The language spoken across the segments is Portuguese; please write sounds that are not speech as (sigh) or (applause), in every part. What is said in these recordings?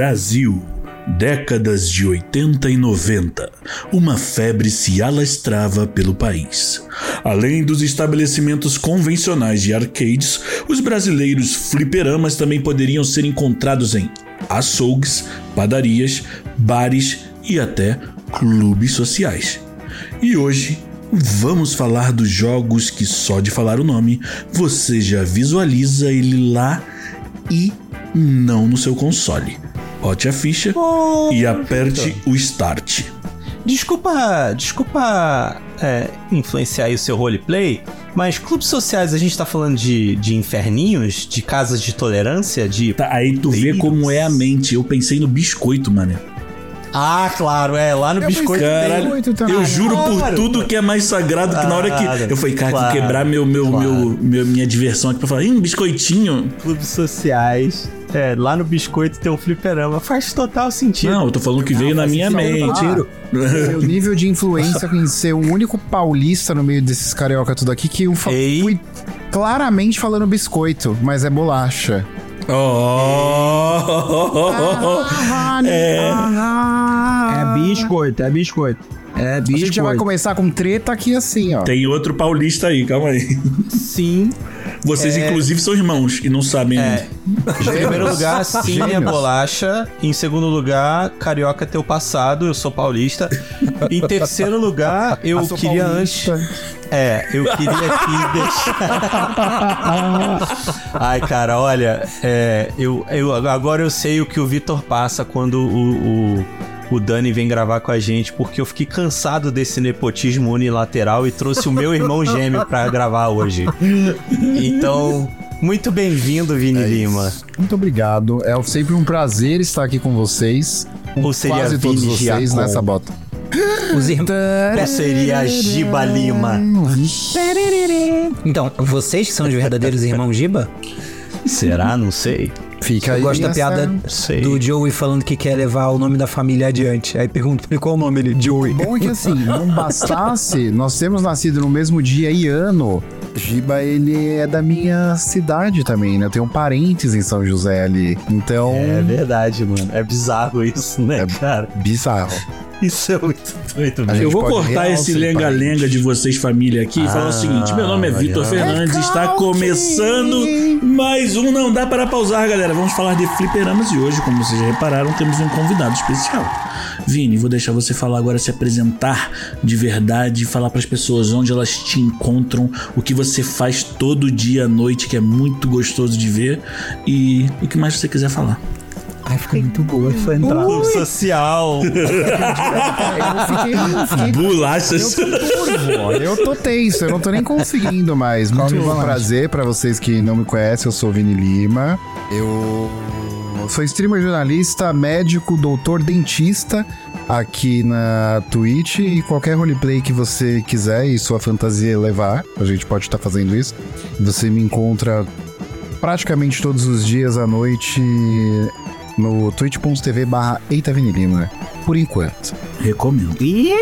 Brasil. Décadas de 80 e 90, uma febre se alastrava pelo país. Além dos estabelecimentos convencionais de arcades, os brasileiros fliperamas também poderiam ser encontrados em açougues, padarias, bares e até clubes sociais. E hoje vamos falar dos jogos que só de falar o nome você já visualiza ele lá e não no seu console. Bote a ficha Oh, e aperte o start. Desculpa, desculpa é, influenciar aí o seu roleplay, mas clubes sociais a gente tá falando de, de inferninhos, de casas de tolerância, de. Tá, aí tu vê como é a mente. Eu pensei no biscoito, mano. Ah, claro, é, lá no biscoito. Caralho, biscoito eu juro por Claro. tudo que é mais sagrado que na hora que eu falei, cara, claro, que quebrar meu, meu, claro. meu, meu- minha diversão aqui pra falar, ih, biscoitinho. clubes sociais. É, lá no biscoito tem um fliperama. Faz total sentido. Não, eu tô falando que veio na minha mente. sentido. Meu nível de influência em ser o único paulista no meio desses carioca tudo aqui que eu fa- Ei. fui claramente falando biscoito, mas é bolacha. Oh! É. É biscoito, é biscoito. É A gente já vai começar com treta aqui assim, ó. Tem outro paulista aí, calma aí. Sim. Vocês, inclusive, são irmãos e não sabem É. ainda. Em primeiro lugar, (laughs) sim, é bolacha. Em segundo lugar, carioca teu passado, eu sou paulista. Em terceiro lugar, eu Ah, queria paulista. antes. É, eu queria aqui (laughs) deixar. Ai, cara, olha, é, eu, eu, agora eu sei o que o Vitor passa quando o, o, o Dani vem gravar com a gente, porque eu fiquei cansado desse nepotismo unilateral e trouxe o meu irmão gêmeo pra gravar hoje. Então, muito bem-vindo, Vini Lima. Muito obrigado. É sempre um prazer estar aqui com vocês. Com Ou seria quase todos Vini vocês Giacom? nessa bota. Os irmãos. Ou seria Giba Lima? Então, vocês que são os verdadeiros irmãos Giba? Será? Não sei. Fica Eu gosto da piada Sei. do Joey falando que quer levar o nome da família adiante. Aí pergunto pra ele qual o nome ele, Joey. Bom é que assim, não bastasse nós termos nascido no mesmo dia e ano. Giba, ele é da minha cidade também, né? Eu tenho parentes em São José ali. Então, É verdade, mano. É bizarro isso, né, É cara? bizarro. Isso é muito doido mesmo. Eu vou cortar esse lenga-lenga de vocês, família, aqui, e falar o seguinte: meu nome é. Vitor Fernandes, É está começando mais um Não Dá Para Pausar, galera. Vamos falar de fliperamas e hoje, como vocês já repararam, temos um convidado especial. Vini, vou deixar você falar agora, se apresentar de verdade, falar para as pessoas onde elas te encontram, o que você faz todo dia à noite, que é muito gostoso de ver, e o que mais você quiser falar. Ai, ficou muito boa essa entrada. Clube social. Eu (laughs) fiquei, Bolachas. Eu turvo, eu tô tenso, eu não tô nem conseguindo mais. Muito prazer pra vocês que não me conhecem, eu sou o Vini Lima. Eu sou streamer, jornalista, médico, doutor, dentista aqui na Twitch e qualquer roleplay que você quiser e sua fantasia levar, a gente pode estar fazendo isso. Você me encontra praticamente todos os dias à noite no twitch.tv barra Eita Vini Lima, por enquanto. Recomendo. Ih,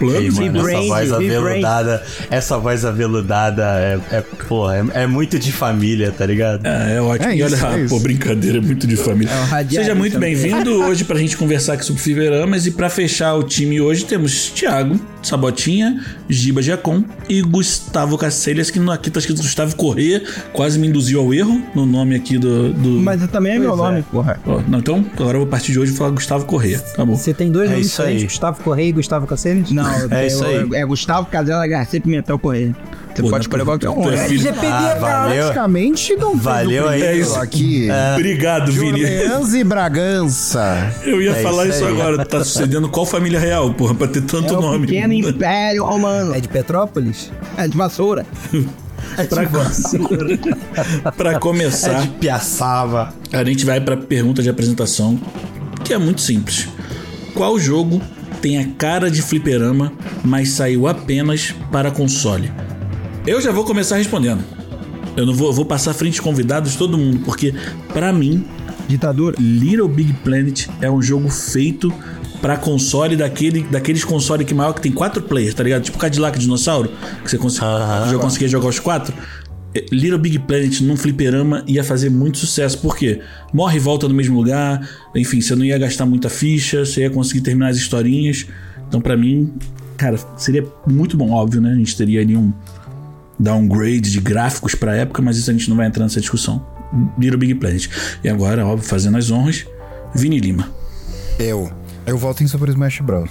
Ei, mano, essa Brain, voz aveludada, essa voz aveludada é, é porra, é, é muito de família, tá ligado? É, é ótimo. É e olha, isso, (laughs) é pô, isso. brincadeira, é muito de família. um radialista Seja muito bem-vindo (laughs) hoje pra gente conversar aqui sobre Fliperamas. E pra fechar o time hoje temos Thiago, Sabotinha, Giba Giacom e Gustavo Cacilhas, que aqui tá escrito Gustavo Corrêa, quase me induziu ao erro no nome aqui do. do... Mas também é meu Pois é. nome, porra. Ó, não, então, agora eu vou partir de hoje falar Gustavo Corrêa. Bom. Você tem dois É nomes isso aí. diferentes, Gustavo Correia e Gustavo Caceres? Não, É isso aí. É Gustavo Casella Garcia Pimentel Correia. Você Pô, pode escolher qualquer um. é né? filho- Ah, valeu. Praticamente não Valeu o aí. É isso. aqui. Obrigado, Vini. E Bragança. Eu ia É falar isso isso, agora. Tá sucedendo qual família real, porra, pra ter tanto É o nome. pequeno império romano. É de Petrópolis? É de vassoura. (laughs) (laughs) Pra, pra É começar. de Piaçava. A gente vai pra pergunta de apresentação, que é muito simples. Qual jogo tem a cara de fliperama, mas saiu apenas para console? Eu já vou começar respondendo. Eu não vou, eu vou passar frente convidados todo mundo, porque pra mim, Ditadura. Little Big Planet é um jogo feito pra console daquele, daqueles console que maior que tem quatro players, tá ligado? Tipo Cadillac Dinossauro, que você cons- Aham. já conseguia jogar os quatro. Little Big Planet num fliperama ia fazer muito sucesso. Por quê? Morre e volta no mesmo lugar. Enfim, você não ia gastar muita ficha, você ia conseguir terminar as historinhas. Então, pra mim, cara, seria muito bom, óbvio, né? A gente teria ali um downgrade de gráficos pra época, mas isso a gente não vai entrar nessa discussão. Little Big Planet. E agora, óbvio, fazendo as honras, Vini Lima. Eu. Eu volto em Super Smash Bros.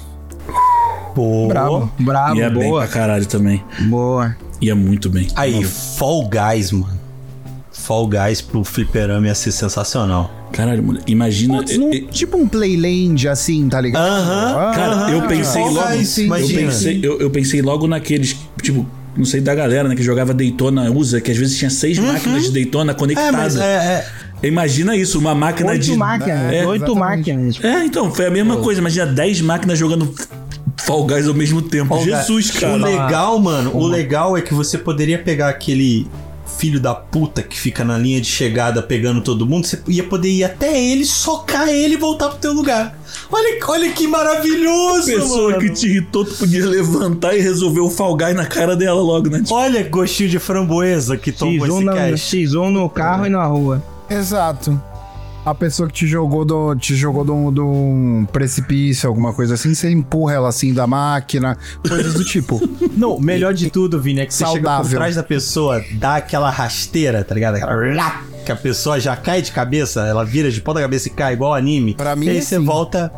Pô. Bravo, bravo, Ia bem boa. pra caralho também. Boa. Ia muito bem. Aí, Fall Guys, mano. Fall Guys pro fliperama ia ser sensacional. Caralho, mano, imagina. Putz, num- tipo um Playland assim, tá ligado? Aham. Ah, Cara, eu pensei Fall logo. Guys, eu, pensei, eu, eu pensei logo naqueles, tipo, não sei da galera, né, que jogava Daytona USA, que às vezes tinha seis máquinas de Daytona É, conectadas. mas é, é. Imagina isso, uma máquina Oito de. máquinas, É, oito exatamente. máquinas. É, então, foi a mesma coisa. Imagina 10 máquinas jogando Fall Guys ao mesmo tempo. Fall Jesus, Guys. cara. O legal, mano, o legal é que você poderia pegar aquele filho da puta que fica na linha de chegada pegando todo mundo, você ia poder ir até ele, socar ele e voltar pro teu lugar. Olha, olha que maravilhoso, pessoa mano. que te irritou, tu podia levantar e resolver o Fall Guy na cara dela logo, né? Olha gostinho de framboesa que tomou X1, esse na, cast. X1 no carro e na rua. Exato. A pessoa que te jogou do, te jogou do, do um precipício, alguma coisa assim, você empurra ela assim da máquina, coisas do tipo. (laughs) Não, melhor de tudo, Vini, é que você chega por Saudável. trás da pessoa, dá aquela rasteira, tá ligado? Aquela que a pessoa já cai de cabeça, ela vira de ponta cabeça e cai igual anime. Pra mim e aí é você assim. volta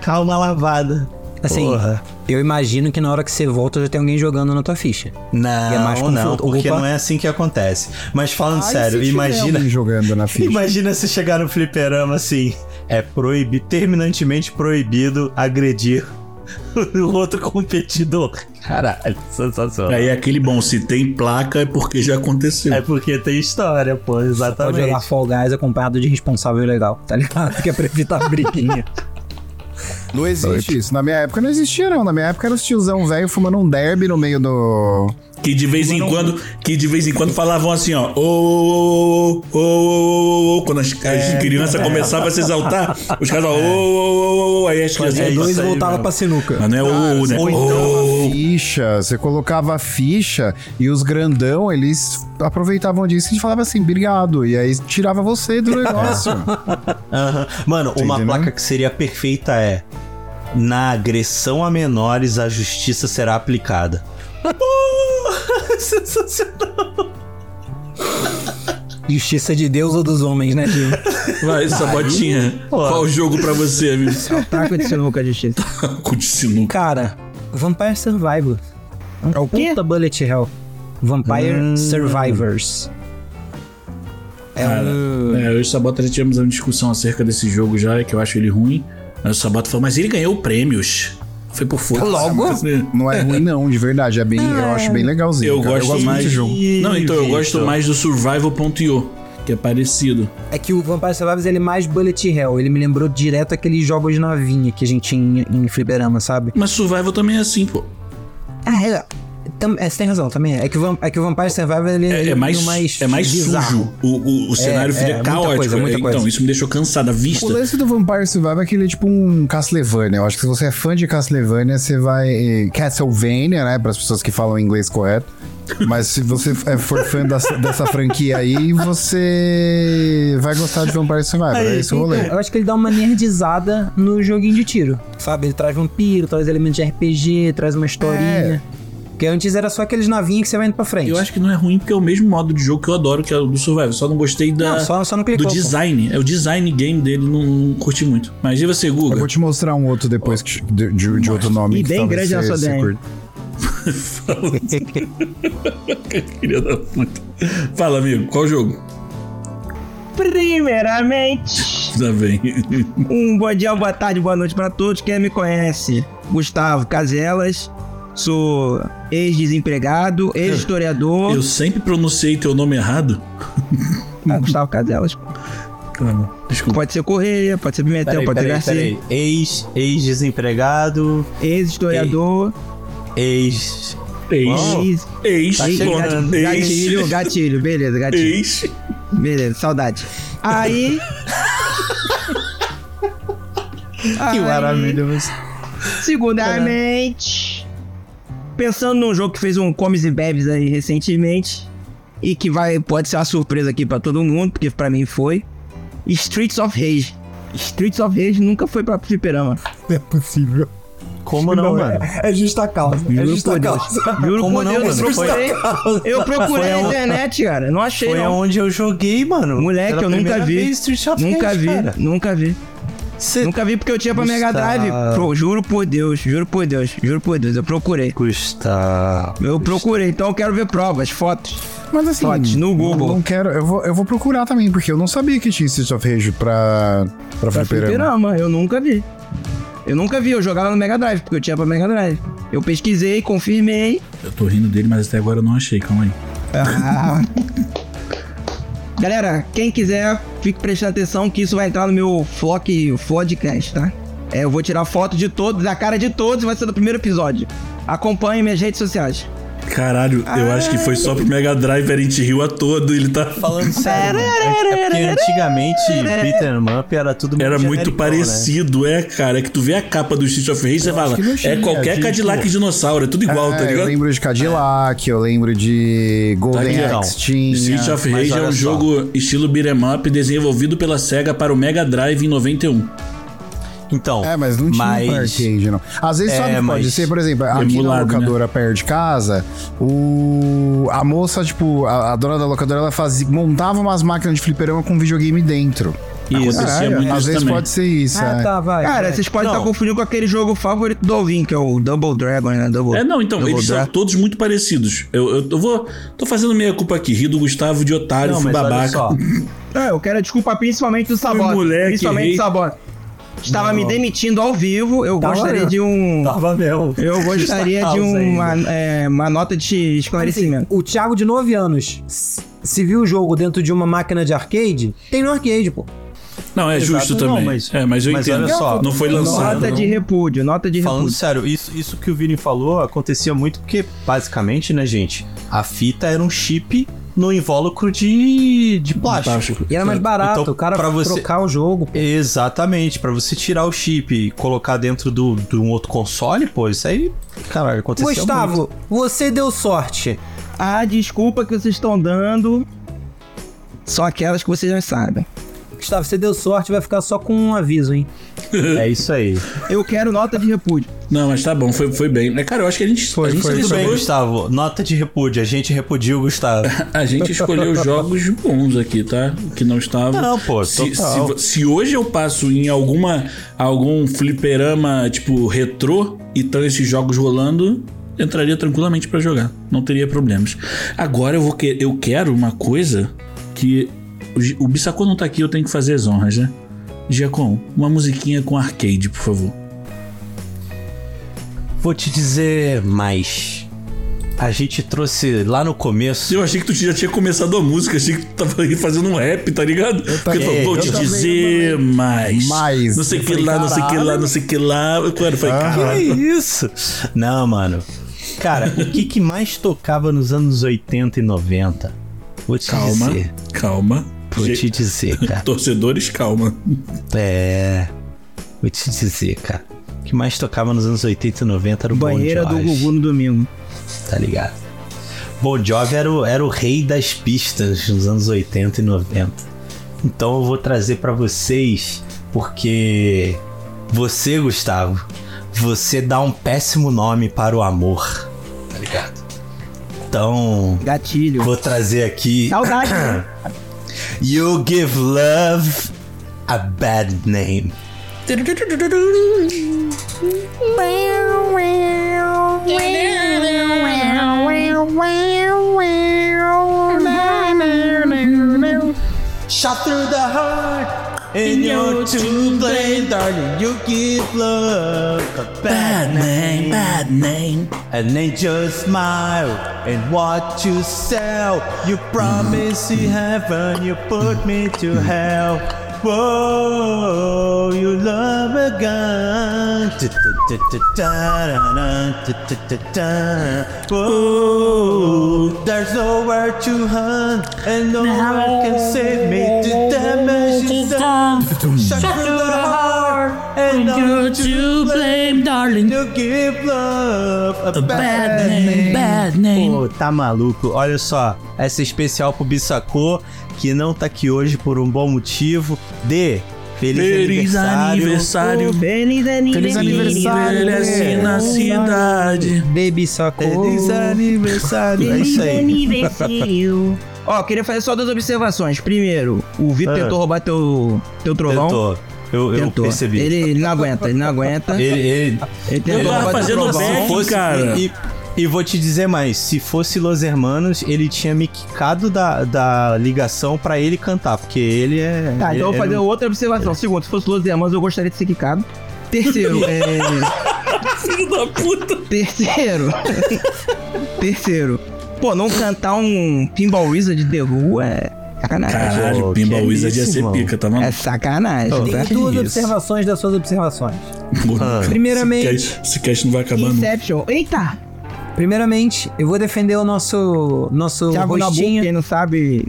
calma lavada. Assim, Porra. eu imagino que na hora que você volta já tem alguém jogando na tua ficha. Não, é mais não, porque Opa. não é assim que acontece. Mas falando Ai, sério, imagina, alguém jogando na ficha. imagina se chegar no fliperama assim, é proibido, terminantemente proibido agredir (laughs) o outro competidor. Caralho, sensacional. Aí é aquele bom, se tem placa é porque já aconteceu. É porque tem história, pô, Pode exatamente. jogar Fall Guys acompanhado de responsável legal, tá ligado? (laughs) Que é pra evitar briguinha. Não existe isso. Na minha época não existia, não. Na minha época era os tiozão velho fumando um derby no meio do. Que de vez em quando, que de vez em quando falavam assim, ó, ô, ô, ô, ô, ô, ô, quando as, as crianças começavam a se exaltar, os caras, ô, ô, ô, ô, aí as crianças, É isso Dois aí, voltava pra sinuca. mas não é o, né? ou Ô, Ficha, você colocava a ficha e os grandão, eles aproveitavam disso e falavam assim, obrigado. E aí tirava você do negócio. Mano, uma placa que seria perfeita é: Na agressão a menores, a justiça será aplicada. (laughs) Sensacional. Justiça de Deus ou dos homens, né, tio? vai, Sabotinha, qual o jogo pra você, amigo? Taco de sinuca, justiça. Com de sinuca. Cara, Vampire Survivor. Um É o quê? puta bullet hell. Vampire Survivors. É um... É, eu e o Sabota já tivemos uma discussão acerca desse jogo já, que eu acho ele ruim. Aí o Sabota falou, mas ele ganhou prêmios. Foi por força. Logo? não é ruim, não, de verdade. É bem, eu acho bem legalzinho. Eu cara. gosto muito mais desse jogo. Não, então eu gosto mais do Survival.io, que é parecido. É que o Vampire Survivors ele é mais bullet hell. Ele me lembrou direto aqueles jogos de navinha que a gente tinha em, em fliperama, sabe? Mas Survival também é assim, pô. Ah, é. Tam, é, você tem razão também. É que o, é que o Vampire Survivor ele É, é mais, é mais bizarro. sujo. O, o, o cenário é, fica muita caótico. coisa, muita então, coisa. isso me deixou cansado. A vista. O lance do Vampire Survivor é que ele é tipo um Castlevania. Eu acho que se você é fã de Castlevania, você vai. Castlevania, né? Para as pessoas que falam inglês correto. Mas se você é- for fã dessa, dessa franquia aí, você vai gostar de Vampire Survivor. É esse o rolê. Eu acho que ele dá uma nerdizada no joguinho de tiro. Sabe? Ele traz vampiro, traz elementos de RPG, traz uma historinha. Porque antes era só aqueles navinhos que você vai indo pra frente. Eu acho que não é ruim porque é o mesmo modo de jogo que eu adoro, que é o do Survival. Só não gostei da, Não, só- só não do clicou, pô. design. É o design game dele, não, não curti muito. Mas e você, Eu Guga? vou te mostrar um outro depois que- de, de- de outro nome. E que bem grande na você- sua DM. Filha da puta. Fala, amigo, qual jogo? Primeiramente, Tá bem. um bom dia, boa tarde, boa noite pra todos. Quem me conhece? Gustavo Caselas. Sou ex-desempregado, ex-historiador. Eu sempre pronunciei teu nome errado. Ah, Gustavo Caselas. Caramba, Desculpa. Pode ser Correia, pode ser Pimentel, Peraí, pode ser peraí, Garcia. peraí. Ex, ex-desempregado, Ex-historiador. ex. Ex. Ex. Ex. Tá. Ex. Gatilho, gatilho, beleza, gatilho. Ex. Beleza, saudade. Aí. Que maravilhoso. Segundamente, pensando num jogo que fez um Comes e Bebes aí recentemente, e que vai pode ser uma surpresa aqui pra todo mundo, porque pra mim foi. Streets of Rage. Streets of Rage nunca foi pra fliperama. Não é possível. Como não, mano? É, é justa causa. É Juro justa por Deus. causa. Juro Como por não, Deus, eu mano? Foi- procurei. Eu procurei na a- internet, cara. Não achei, Foi não. aonde eu joguei, mano. Moleque, Pela eu nunca vi. Street of Nunca Rage, vi, nunca vi. Cê- Nunca vi porque eu tinha pra Mega Gustavo. Drive. Pro- juro por Deus, juro por Deus, juro por Deus, eu procurei. Gustavo. Eu procurei, então eu quero ver provas, fotos. Mas assim, Fotos no Google. Não, não quero. Eu vou, eu vou procurar também, porque eu não sabia que tinha Street of Rage pra, pra, Pra fliperama. fliperama, eu nunca vi. Eu nunca vi, eu jogava no Mega Drive, porque eu tinha pra Mega Drive. Eu pesquisei, confirmei. Eu tô rindo dele, mas até agora eu não achei, calma aí. Ah. (laughs) Galera, quem quiser, fique prestando atenção que isso vai entrar no meu Flock Podcast, tá? É, eu vou tirar foto de todos, a cara de todos, vai ser do primeiro episódio. Acompanhe minhas redes sociais. Caralho, eu acho que foi só pro Mega Drive, a gente riu a todo. Ele tá. Falando sério, mano, é é porque antigamente Beat'em Up era tudo Era muito né? parecido, é, cara. É que tu vê a capa do Street of Rage e você fala, é qualquer tipo- Cadillac dinossauro, é tudo igual, tá É, eu ligado? lembro de Cadillac, eu lembro de Golden Tá Axe tinha. Street of Rage é um só. jogo estilo beat'em up desenvolvido pela SEGA para o Mega Drive em 91. Então, É, mas não tinha mas... pra arcade, não. Às vezes É, sabe, pode mas- ser, por exemplo, aqui na Emulado, né? locadora perto de casa, o... a moça, tipo, a, a dona da locadora, ela fazia, montava umas máquinas de fliperama com videogame dentro. Isso, acontecia muito às isso vezes também. pode ser isso. Ah, é. tá, vai. Cara, vai. vocês podem estar confundindo com aquele jogo favorito do Alvin, que é o Double Dragon, né? Double, É, não, então, Double eles são Dragon. todos muito parecidos. Eu, eu, eu vou. Tô fazendo meia culpa aqui. Ri do Gustavo de otário, Não, fui mas olha babaca. só. (laughs) É, eu quero a desculpa principalmente do Sabota. moleque, principalmente do Sabota. Estava me demitindo ao vivo, eu Tava gostaria eu. de um... Tava mesmo. Eu gostaria de Causa uma, é, uma nota de esclarecimento. O Thiago de 9 anos, se viu o jogo dentro de uma máquina de arcade, tem no arcade, pô. Não, é justo Exato, não, também. mas- é, mas eu mas entendo. olha só, não foi lançado. Nota de repúdio, nota de Falando repúdio. sério, isso, isso que o Vini falou acontecia muito porque, basicamente, né, gente? A fita era um chip no invólucro de, de plástico. Plástico. E era mais barato, Então, o cara pra você- trocar o jogo. pô. Exatamente, pra você tirar o chip e colocar dentro do, de um outro console, pô, isso aí, caralho, acontecia muito. Gustavo, você deu sorte. A desculpa que vocês estão dando são aquelas que vocês já sabem. Gustavo, você deu sorte, vai ficar só com um aviso, hein? É isso aí. Eu quero nota de repúdio. Não, mas tá bom, foi, foi bem. É, Cara, eu acho que a gente, a gente foi, selecionou- bem, Gustavo. Nota de repúdio. A gente repudia o Gustavo. (laughs) A gente escolheu jogos bons aqui, tá? Que não estavam. Não, pô, se, total. se, se hoje eu passo em alguma algum fliperama tipo retrô e estão esses jogos rolando, entraria tranquilamente pra jogar. Não teria problemas. Agora eu vou que, eu quero uma coisa que o, Bissacô não tá aqui, eu tenho que fazer as honras, né? Giacom, uma musiquinha com arcade, por favor. Vou te dizer mais. A gente trouxe lá no começo. Eu achei que tu já tinha começado a música, achei que tu tava aí fazendo um rap, tá ligado? Porque também, falou, vou eu te também, dizer mais. Mais. Não sei o Eu que falei, lá, não sei o que lá, não sei o que lá. Eu falei, Que caralho. (laughs) isso? Não, mano. Cara, o que, que mais tocava nos anos 80 e 90? Vou te Calma, dizer. calma. Vou te dizer, cara. (laughs) Torcedores, calma. É. Vou te dizer, cara. O que mais tocava nos anos 80 e 90 era o Banheira Bon do Gugu no domingo. Tá ligado? Bon Jovi era o, era o rei das pistas nos anos 80 e 90. Então eu vou trazer pra vocês, porque você, Gustavo, você dá um péssimo nome para o amor. Tá ligado? Então, Gatilho. vou trazer aqui. Saudade. (clears throat) You give love a bad name. Shot through the heart, and you're to blame, darling. You give love a bad name, bad name. An angel smile, and what you sell. You promise mm. you heaven, you put me to mm. hell. Whoa, you love a gun. Whoa, there's nowhere to hunt, and no one can save me. The damage is done. Shut through the heart, and you're to blame, darling. You give love a, bad, name. Bad name. Pô, tá maluco. Olha só, essa é especial pro Bissacô, que não tá aqui hoje por um bom motivo. De Feliz, Feliz aniversário. aniversário. Feliz Feliz aniversário. Envelhece na cidade. Baby sacou. Feliz aniversário. É isso aí. aniversário. (laughs) Ó, queria fazer só duas observações. Primeiro, o Vitor Ah. tentou roubar teu, teu trovão. Tentou. Eu, eu percebi. Ele, ele não aguenta, ele não aguenta. Ele, ele, ele, tentou Ele tava roubar teu fazendo se fosse, cara. E, e vou te dizer mais, se fosse Los Hermanos, ele tinha me quicado da, da ligação pra ele cantar, porque ele é... Tá, então eu vou fazer outra observação. Segundo, se fosse Los Hermanos, eu gostaria de ser quicado. Terceiro, (laughs) é... Filho da puta. Terceiro. Terceiro. Pô, não cantar um Pinball Wizard de The Who é sacanagem. Caralho, Pô, Pinball que Wizard ia isso, ser irmão. pica, tá É maluco? sacanagem, Oh, tá? Tem duas isso? observações das suas observações. Porra, Primeiramente- Esse cast, esse cast não vai acabar. Inception. Eita! Primeiramente, eu vou defender o nosso, nosso Thiago Nabu, rostinho. quem não sabe,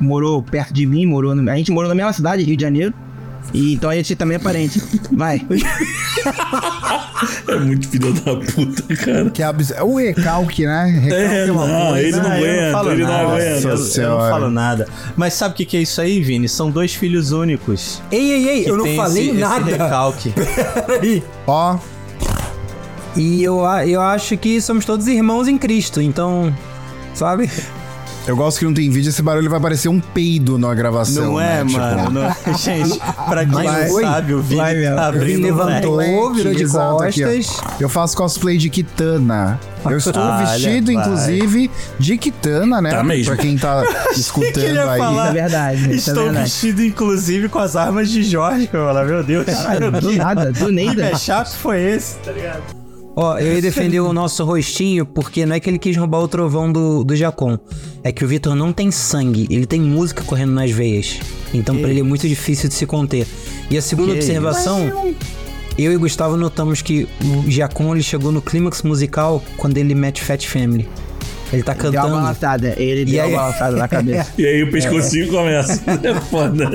morou perto de mim, morou no- a gente morou na mesma cidade, Rio de Janeiro. E então a gente também é parente. Vai. (laughs) É muito filho da puta, cara. Que abs... é o recalque, né? Recalque É, uma não, ele não aguenta, falo ele não nada, aguenta. Eu, eu não falo nada. Mas sabe o que, que é isso aí, Vini? São dois filhos únicos. Ei, ei, ei, eu não falei esse, esse nada. recalque. (laughs) Peraí. Ó, E eu, eu acho que somos todos irmãos em Cristo, então. Sabe? eu gosto que não tem vídeo, esse barulho vai parecer um peido na gravação. Não é, né? Tipo, mano? Não- (laughs) Gente, pra quem Vai. não sabe, o Vini Vai mesmo. tá abrindo levantou, leque. virou de Exato, aqui, costas. Eu faço cosplay de Kitana. Eu estou Olha, vestido, inclusive, de Kitana, né? Tá mesmo. Pra quem tá (laughs) que escutando aí. falar? É verdade. É Estou verdade. vestido, inclusive, com as armas de Jorge, que eu meu Deus. Caralho, do nada, do Que nada. chato foi esse, tá ligado? Ó, eu ia defender o nosso rostinho porque não é que ele quis roubar o trovão do, do Jacon. É que o Vitor não tem sangue, ele tem música correndo nas veias. Então pra ele é muito difícil de se conter. E a segunda Que observação, eu e Gustavo notamos que o Jacon ele chegou no clímax musical quando ele mete Fat Family. Ele tá Deu uma cantando. balançada. Ele E deu aí? uma balançada na cabeça. (laughs) E aí o pescocinho começa. (laughs) É foda.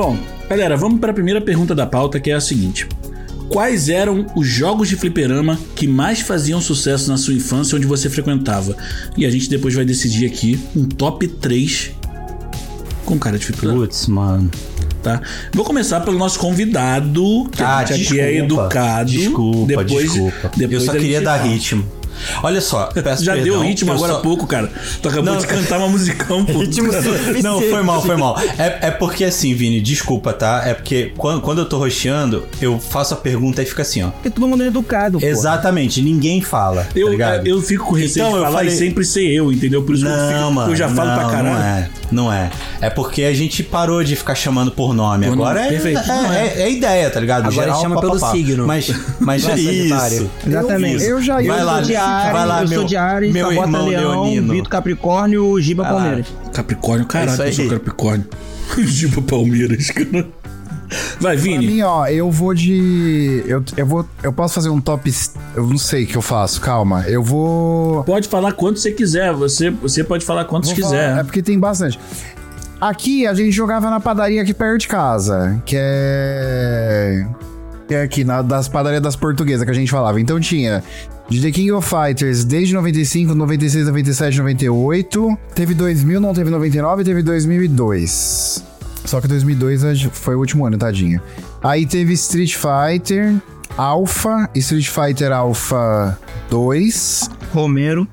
Bom, galera, vamos para a primeira pergunta da pauta, que é a seguinte: Quais eram os jogos de fliperama que mais faziam sucesso na sua infância onde você frequentava? E a gente depois vai decidir aqui um top 3 com cara de fliperama, Putz, mano. tá? Vou começar pelo nosso convidado, que Ah, a gente aqui é desculpa. educado. Desculpa, depois, desculpa. Depois eu só queria gente dar ritmo. Olha só, (laughs) peço Já perdão, deu ritmo agora só- há pouco, cara. Tu acabou Não. de cantar uma musicão, (laughs) pô. Ritmo suficiente. Não, foi mal, foi mal. É, é porque assim, Vini, desculpa, tá? É porque quando, quando eu tô rosteando, eu faço a pergunta e fica assim, ó. Porque todo mundo é educado, pô. Exatamente, ninguém fala. tá Eu, ligado? eu fico com receio Então, de eu falar falei- e sempre ser eu, entendeu? Por isso que eu, Não, fico, mano. eu já falo não, pra caralho. Não é, não é. É porque a gente parou de ficar chamando por nome. Por Agora nome, é, perfeito. é, Não é, é ideia, tá ligado? Agora Geral, chama pelo papapá. signo. Mas, (laughs) mas Não é isso. Exatamente. Eu já ia. Ares, vai lá, eu meu- sou de Ares, meu Sabota irmão Leão, leonino. Vitor Capricórnio, Giba lá. Palmeiras. Capricórnio, É caralho, eu sou. Capricórnio. (laughs) Giba Palmeiras, cara. Vai, Pra Vini. mim, ó, eu vou de. Eu, eu vou. Eu posso fazer um top. Eu não sei o que eu faço, calma. Eu vou. Pode falar quanto você quiser. Você, você pode falar quantos Vou quiser. falar- é porque tem bastante. Aqui a gente jogava na padaria aqui perto de casa, que é. É aqui, na, das padarias das portuguesas que a gente falava. Então tinha de The King of Fighters desde 95, 96, 97, 98. Teve 2000, não teve 99, teve 2002. Só que 2002 foi o último ano, tadinha. Aí teve Street Fighter, Alpha, Street Fighter Alpha 2. Romero.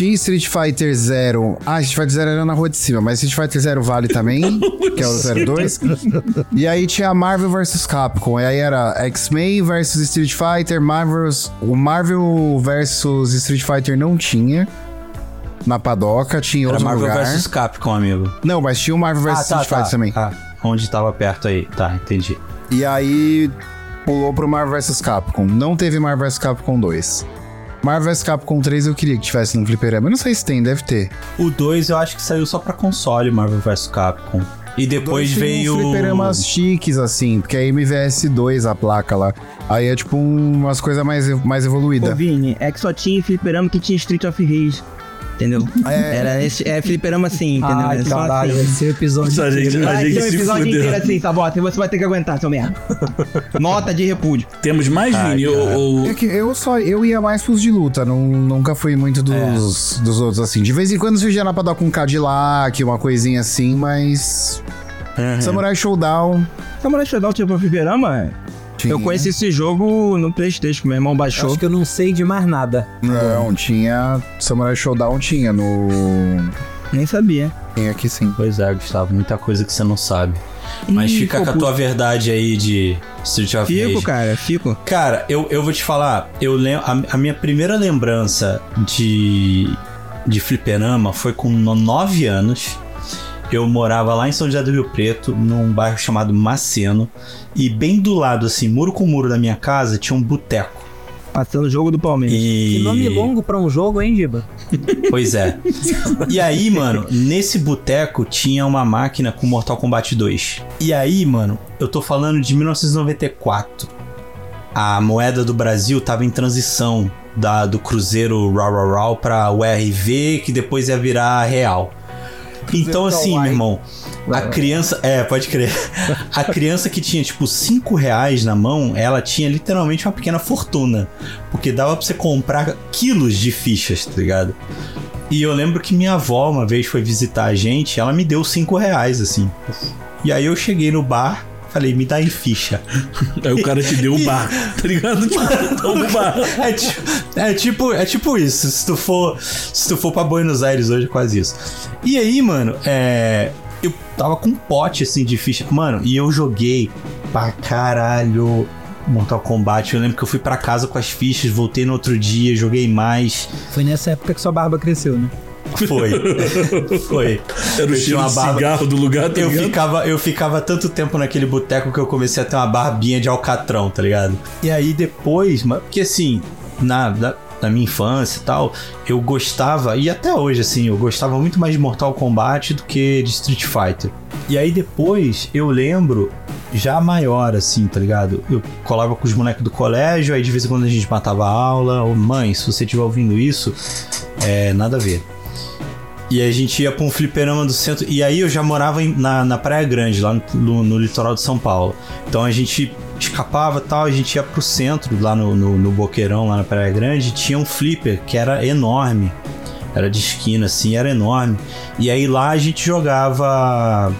Tinha Street Fighter Zero. Ah, Street Fighter Zero era na rua de cima, mas Street Fighter Zero vale também, (laughs) que é o 02. e aí tinha Marvel vs Capcom. E aí era X-Men versus Street Fighter, Marvel's, o Marvel versus Street Fighter não tinha. Na padoca, tinha Era outro Marvel lugar. vs Capcom, amigo. Não, mas tinha o Marvel vs Street Fighter também. Ah, onde tava perto aí. Tá, entendi. E aí pulou pro Marvel vs Capcom. Não teve Marvel vs Capcom 2. Marvel vs Capcom 3 eu queria que tivesse no fliperama. Eu não sei se tem, deve ter. O 2 eu acho que saiu só pra console, Marvel vs Capcom. E depois veio. uns fliperamas chiques, assim, porque é MVS2 a placa lá. Aí é tipo um- umas coisas mais, mais Ô, evoluídas. Vini, é que só tinha fliperama que tinha Street of Rage. Entendeu? Era esse, é fliperama assim, entendeu? Ai, É só caralho, assim. esse episódio. A gente, inteiro. a gente ter um se episódio inteiro fudeu. assim, Sabota, e você vai ter que aguentar, seu merda. Nota de repúdio. Temos mais, Ai, Vini? Ou, É que eu só eu ia mais pros de luta, não, nunca fui muito dos, dos outros assim. De vez em quando surgia lá pra dar com um Cadillac, uma coisinha assim, mas. Samurai Showdown. Samurai Shodown tipo fliperama? Tinha. Eu conheci esse jogo no Playstation, meu irmão baixou. Acho que eu não sei de mais nada. Não, tinha. Samurai Showdown tinha no. Nem sabia. Tem aqui sim. Pois é, Gustavo, muita coisa que você não sabe. Mas Ih, fica pô, com a tua verdade aí de Street of Fico, Rage. cara, fico. Cara, eu, eu vou te falar, eu lembro, a, a minha primeira lembrança de, de fliperama foi com 9 anos. Eu morava lá em São José do Rio Preto, num bairro chamado Maceno. E bem do lado, assim, muro com muro da minha casa, tinha um boteco. Passando o jogo do Palmeiras. E... Que nome longo pra um jogo, hein, Giba? Pois é. E aí, mano, nesse boteco tinha uma máquina com Mortal Kombat 2. E aí, mano, eu tô falando de 1994. A moeda do Brasil tava em transição da, do Cruzeiro Rau Rau Rau pra URV, que depois ia virar Real. Então, assim, meu irmão, a criança. É, pode crer. (laughs) A criança que tinha, tipo, 5 reais na mão, ela tinha literalmente uma pequena fortuna. Porque dava pra você comprar quilos de fichas, tá ligado? E eu lembro que minha avó uma vez foi visitar a gente, ela me deu 5 reais, assim. E aí eu cheguei no bar, falei, me dá em ficha. (laughs) Aí o cara te deu o bar, tá ligado? (laughs) Tipo, o bar. É, ti- é tipo, é tipo isso. Se tu for, se tu for para Buenos Aires hoje, é quase isso. E aí, mano, é, eu tava com um pote assim de ficha, mano, e eu joguei pra caralho Mortal Kombat. Eu lembro que eu fui pra casa com as fichas, voltei no outro dia, joguei mais. Foi nessa época que sua barba cresceu, né? Foi, foi. Era o cheiro uma de barba- cigarro do lugar, tá Eu ligado? ficava, eu ficava tanto tempo naquele boteco que eu comecei a ter uma barbinha de alcatrão, tá ligado? E aí depois, porque assim, na, na, na minha infância e tal, eu gostava, e até hoje, assim, eu gostava muito mais de Mortal Kombat do que de Street Fighter. E aí depois eu lembro, já maior, assim, tá ligado? Eu colava com os bonecos do colégio, aí de vez em quando a gente matava a aula. Ô, mãe, se você estiver ouvindo isso, é nada a ver. E a gente ia pra um fliperama do centro. E aí eu já morava em- na, na Praia Grande, lá no, no- litoral de São Paulo. Então a gente escapava tal, a gente ia pro centro, lá no, no, no Boqueirão, lá na Praia Grande. Tinha um flipper que era enorme. Era de esquina, assim, era enorme. E aí lá a gente jogava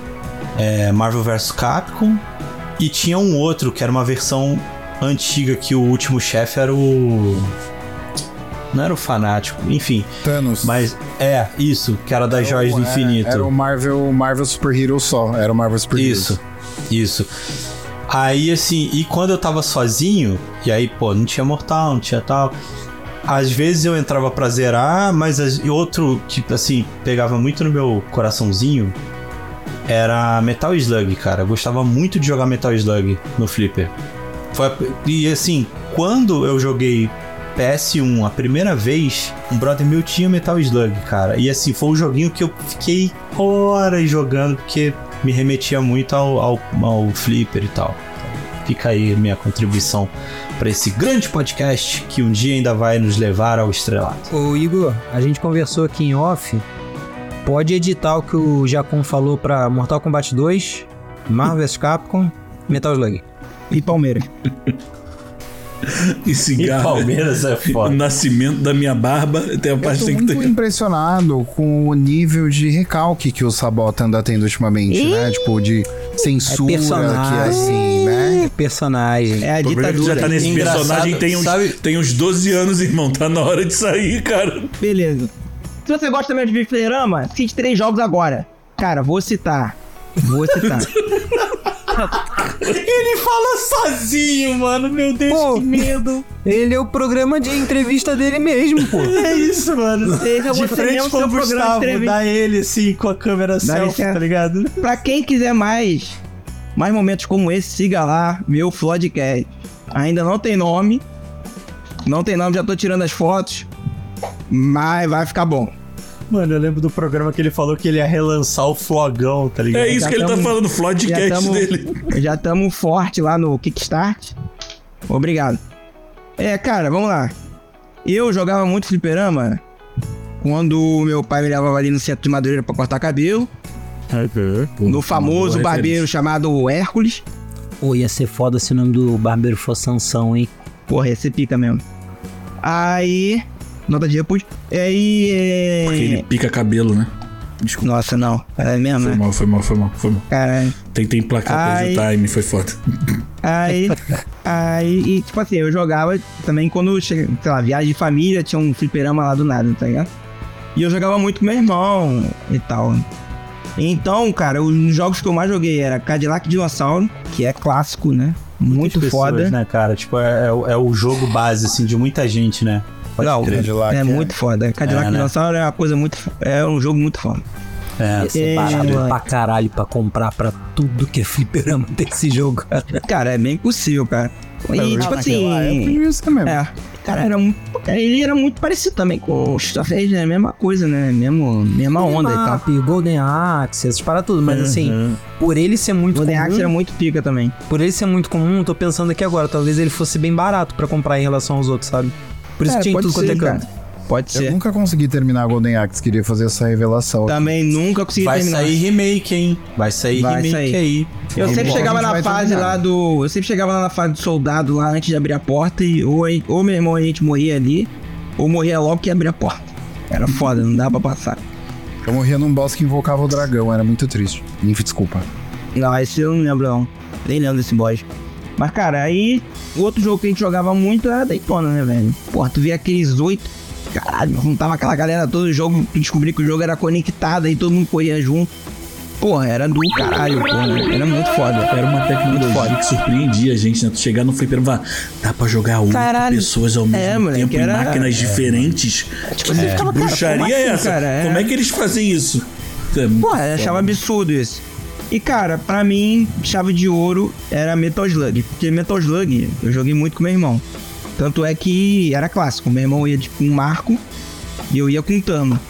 é, Marvel vs Capcom. E tinha um outro que era uma versão antiga que o último chefe era o. Não era o fanático, enfim. Thanos. Mas é, isso, que era das joias do É, infinito. Era o Marvel, Marvel Super Hero só. Era o Marvel Super Isso, isso. Aí assim, e quando eu tava sozinho, e aí, pô, não tinha mortal, não tinha tal. Às vezes eu entrava pra zerar, mas as- e outro que, assim, pegava muito no meu coraçãozinho era Metal Slug, cara. Eu gostava muito de jogar Metal Slug no Flipper. Foi e assim, quando eu joguei PS1 a primeira vez, um brother meu tinha Metal Slug, cara. E assim, foi um joguinho que eu fiquei horas jogando, porque me remetia muito ao, ao, ao Flipper e tal. Então, fica aí minha contribuição para esse grande podcast que um dia ainda vai nos levar ao estrelato. Ô Igor, a gente conversou aqui em off. Pode editar o que o Jacon falou pra Mortal Kombat 2, Marvel vs Capcom, Metal Slug. E Palmeiras. (laughs) E E cigarro. Palmeiras é O foda. nascimento da minha barba tem a Eu parte tô que tem que muito ter. impressionado com o nível de recalque que o Sabota anda tendo ultimamente, né? Tipo, de censura, É que é assim, né? Personagem. É a O problema é que já ditadura. tá nesse Engraçado, personagem tem uns, sabe- tem uns 12 anos, irmão. Tá na hora de sair, cara. Beleza. Se você gosta mesmo de fliperama, cite três jogos agora. Cara, vou citar. Vou citar. (laughs) Ele fala sozinho, mano. Meu Deus, Pô. que medo. Ele é o programa de entrevista dele mesmo, pô. (laughs) É isso, mano. Seja De você frente com o Gustavo, dá ele assim com a câmera selfie, licença. tá ligado? Pra quem quiser mais, mais momentos como esse, siga lá, meu Floodcast. Ainda não tem nome. Não tem nome, já tô tirando as fotos. Mas vai ficar bom. Mano, eu lembro do programa que ele falou que ele ia relançar o Flogão, tá ligado? É isso Já que ele tá tamo- falando, o tamo, dele. (laughs) já tamo forte lá no Kickstart. Obrigado. É, cara, vamos lá. Eu jogava muito fliperama quando meu pai me levava ali no centro de Madureira pra cortar cabelo. no famoso barbeiro chamado Hércules. Pô, ia ser foda se o nome do barbeiro fosse Sansão, hein? Porra, ia ser pica mesmo. Aí. Nota de repúdio. E aí. É... Porque ele pica cabelo, né? Desculpa. Nossa, não. É mesmo, Foi né? mal, foi mal, foi mal, foi mal. Caralho. Tentei emplacar Ai. pelo time, foi foda. Aí, aí, e tipo assim, eu jogava também quando, sei lá, viagem de família, tinha um fliperama lá do nada, tá ligado? E eu jogava muito com meu irmão e tal. Então, cara, os jogos que eu mais joguei era Cadillac Dinossauro, que é clássico, né? Muito Muitas foda. pessoas, né, cara? Tipo, é, é o- é o jogo base, assim, de muita gente, né? Pode Não, crer. Cadillac, é, é. muito foda. Cadillac É, né? Dinossauro é uma coisa muito. É um jogo muito foda. É. É barato pra caralho pra comprar pra tudo que é fliperama (laughs) desse jogo, cara. Cara, é bem possível, cara. E, tipo assim. Mesmo. É. Cara, era muito. Ele era muito parecido também com o Starfield, né? Mesma coisa, né? Mesmo, mesma onda e tal. Map, Golden Axe, essas paradas tudo, mas assim, Uhum. por ele ser muito The comum, Axe era muito pica também. por ele ser muito comum, eu tô pensando aqui agora, talvez ele fosse bem barato pra comprar em relação aos outros, sabe? Por isso É, que tinha tudo quanto ser, é canto. cara. Pode Eu ser. nunca consegui terminar Golden Axe, queria fazer essa revelação. Também nunca consegui Vai terminar. sair remake, hein? Vai sair Vai remake sair. aí. Eu sempre a chegava na vai fase terminar. lá do. Eu sempre chegava lá na fase do soldado lá antes de abrir a porta e ou, ou meu irmão e a gente morria ali, ou morria logo que ia abrir a porta. Era foda, não dava pra passar. Eu morria num boss que invocava o dragão, era muito triste. Ninf, desculpa. Não, esse eu não lembro não. Nem lembro desse boss. Mas, cara, aí, o outro jogo que a gente jogava muito era Daytona, né, velho? Porra, tu via aqueles oito. Caralho, juntava aquela galera todo o jogo, descobri que o jogo era conectado aí todo mundo corria junto. Porra, era do caralho, porra. Era muito foda. Era uma tecnologia foda. que surpreendia a gente, né? Tu chegar no fliperama e falar, dá pra jogar oito Caralho. pessoas ao mesmo É, moleque, tempo era- em máquinas diferentes. Tipo, você ficava, cara, Bruxaria como é assim, essa? cara? É. Como é que eles fazem isso? É Porra, eu achava absurdo isso. E cara, pra mim, chave de ouro era Metal Slug. Porque Metal Slug eu joguei muito com meu irmão. Tanto é que era clássico. Meu irmão ia de- com um Marco e eu ia com Tama.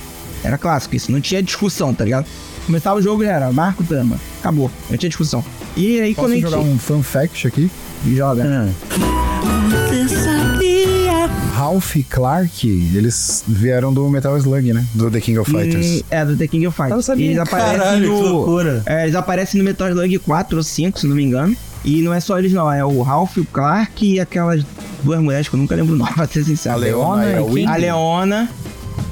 Era clássico isso, não tinha discussão, tá ligado? Começava o jogo e era Marco Tama. Acabou, não tinha discussão. E aí quando a Posso gente jogar um fun fact aqui? joga. Ralph e Clark, eles vieram do Metal Slug, né? Do The King of Fighters. Hum, é, do The King of Fighters. Eu não sabia. Eles aparecem Caralho, que no... loucura. É, eles aparecem no Metal Slug 4 ou 5, se não me engano. E não é só eles não, é o Ralph, o Clark e aquelas duas mulheres que eu nunca lembro o nome, (laughs) pra ser sincero. A Leona e quem? Whip. A Leona.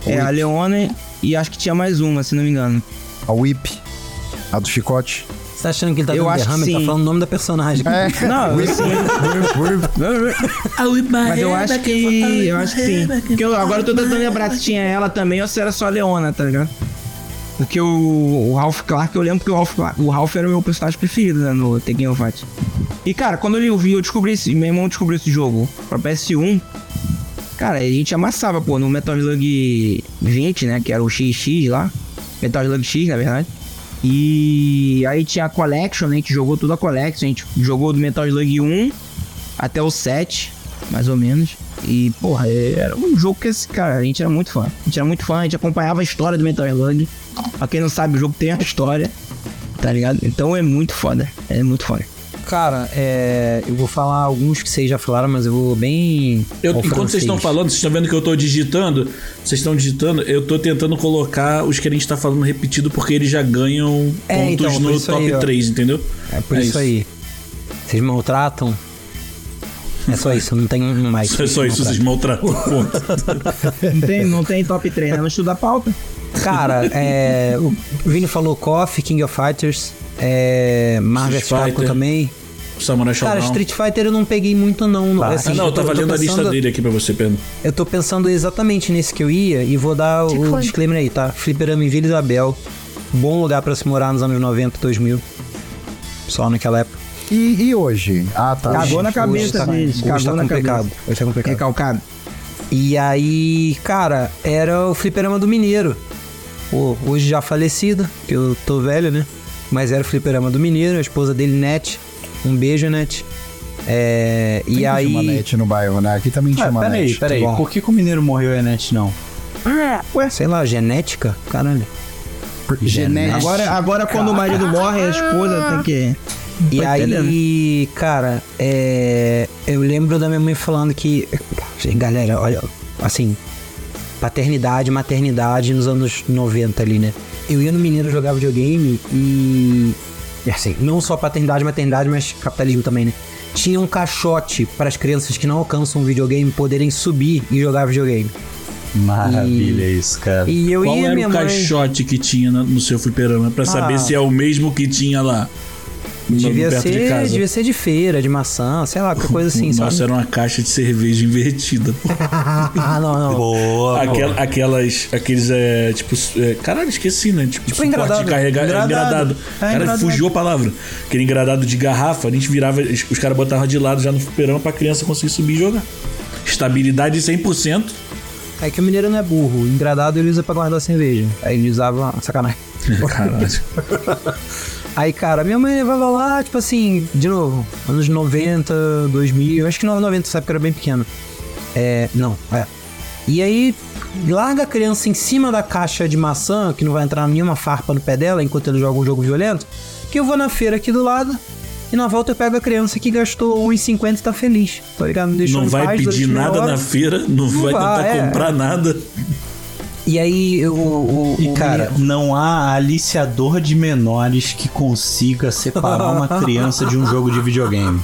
É, a Leona e acho que tinha mais uma, se não me engano. A Whip. A do chicote. Você tá achando que ele tá Eu dando acho derrame? Ele tá sim. falando o nome da personagem. É. Não, (laughs) eu sim. (laughs) Mas eu acho que. Eu acho que sim. Porque eu, agora eu tô tentando lembrar se tinha ela também ou se era só a Leona, tá ligado? Porque o, o Ralph Clark, eu lembro que o Ralph, Clark- o Ralph era o meu personagem preferido né, no The Game of Fight. E cara, quando eu vi, eu descobri esse. Meu irmão descobriu esse jogo pra PS1. Cara, a gente amassava, pô, no Metal Slug 20, né? Que era o XX lá. Metal Slug X, na verdade. E aí tinha a Collection, né? A gente jogou tudo a Collection. A gente jogou do Metal Slug 1 até o 7, mais ou menos. E, porra, era um jogo que esse, cara, a gente era muito fã. A gente era muito fã, a gente acompanhava a história do Metal Slug. Pra quem não sabe, o jogo tem a história, tá ligado? Então é muito foda. É muito foda. Cara, é, eu vou falar alguns que vocês já falaram, mas eu vou bem. Eu, enquanto vocês francês. estão falando, vocês estão vendo que eu tô digitando, vocês estão digitando, eu tô tentando colocar os que a gente tá falando repetido porque eles já ganham É, pontos então, no top aí, ó. 3, entendeu? É por É isso, isso. aí. Vocês maltratam? É só isso, não tem mais. É só isso, vocês maltratam. Ponto. (laughs) Não tem, não tem top 3, né? Não estuda a pauta. Cara, é, o Vini falou KOF, King of Fighters, é, Marvel Fighter. também. Samurai Cara, Showdown. Street Fighter eu não peguei muito não. não. Assim, Ah, não, eu tô- tava lendo a lista pensando- dele aqui pra você, Pedro. Eu tô pensando exatamente nesse que eu ia e vou dar o disclaimer aí, tá? Fliperama em Vila Isabel. Bom lugar pra se morar nos anos 90, 2000. Só naquela época. E, e hoje? Ah, tá. Cagou na cabeça Hoje tá, deles, hoje cagou tá na complicado. cabeça. Hoje tá complicado. Recalcado. E aí, cara, era o fliperama do Mineiro. Pô, hoje já falecido, que eu tô velho, né? Mas era o fliperama do Mineiro, a esposa dele, Net. Um beijo, Net. É, e Tem que aí. chama net no bairro, né? Aqui também Ah, chama peraí, net. peraí. bom. Por que, que o mineiro morreu e a net não? Sei lá, genética? Caralho. Genética. Agora, agora quando o marido morre, a esposa tem que. E entendendo. aí, cara, é, eu lembro da minha mãe falando que. Galera, olha, assim. paternidade, maternidade nos anos 90 ali, né? Eu ia no Mineiro jogar videogame e. e assim, não só paternidade, maternidade, mas capitalismo também, né? Tinha um caixote para as crianças que não alcançam o videogame poderem subir e jogar videogame. Maravilha isso, cara. E eu Qual ia era minha o mãe. caixote que tinha no seu fliperama? Pra saber Ah. se é o mesmo que tinha lá. Devia perto de ser, casa. devia ser de feira, de maçã, sei lá, qualquer coisa assim, (laughs) Nossa, sabe? era uma caixa de cerveja invertida. pô. ah, (laughs) não, não. Boa, Aquela- aquelas, aqueles, é, tipo, é, caralho, esqueci, né? Tipo, suporte engradado. de carregar, Engradado. engradado. É, Cara, engradado. fugiu a palavra. Aquele engradado de garrafa, a gente virava, os caras botavam de lado já no fliperama pra criança conseguir subir e jogar. Estabilidade 100%. É que o mineiro não é burro. O engradado ele usa pra guardar a cerveja. Aí ele usava. Sacanagem. (laughs) Caralho. Aí, cara, minha mãe levava lá, tipo assim, de novo, anos 90, 2000, acho que não 90, essa época eu era bem pequeno. É, não, é. E aí, larga a criança em cima da caixa de maçã, que não vai entrar nenhuma farpa no pé dela enquanto ele joga um jogo violento, que eu vou na feira aqui do lado, e na volta eu pego a criança que gastou 1,50 e tá feliz, tá ligado? Deixou Não vai paz pedir nada na feira, não, vai vai, tentar é. comprar nada. E aí, o... o, E o cara, menino- não há aliciador de menores que consiga separar uma criança de um jogo de videogame.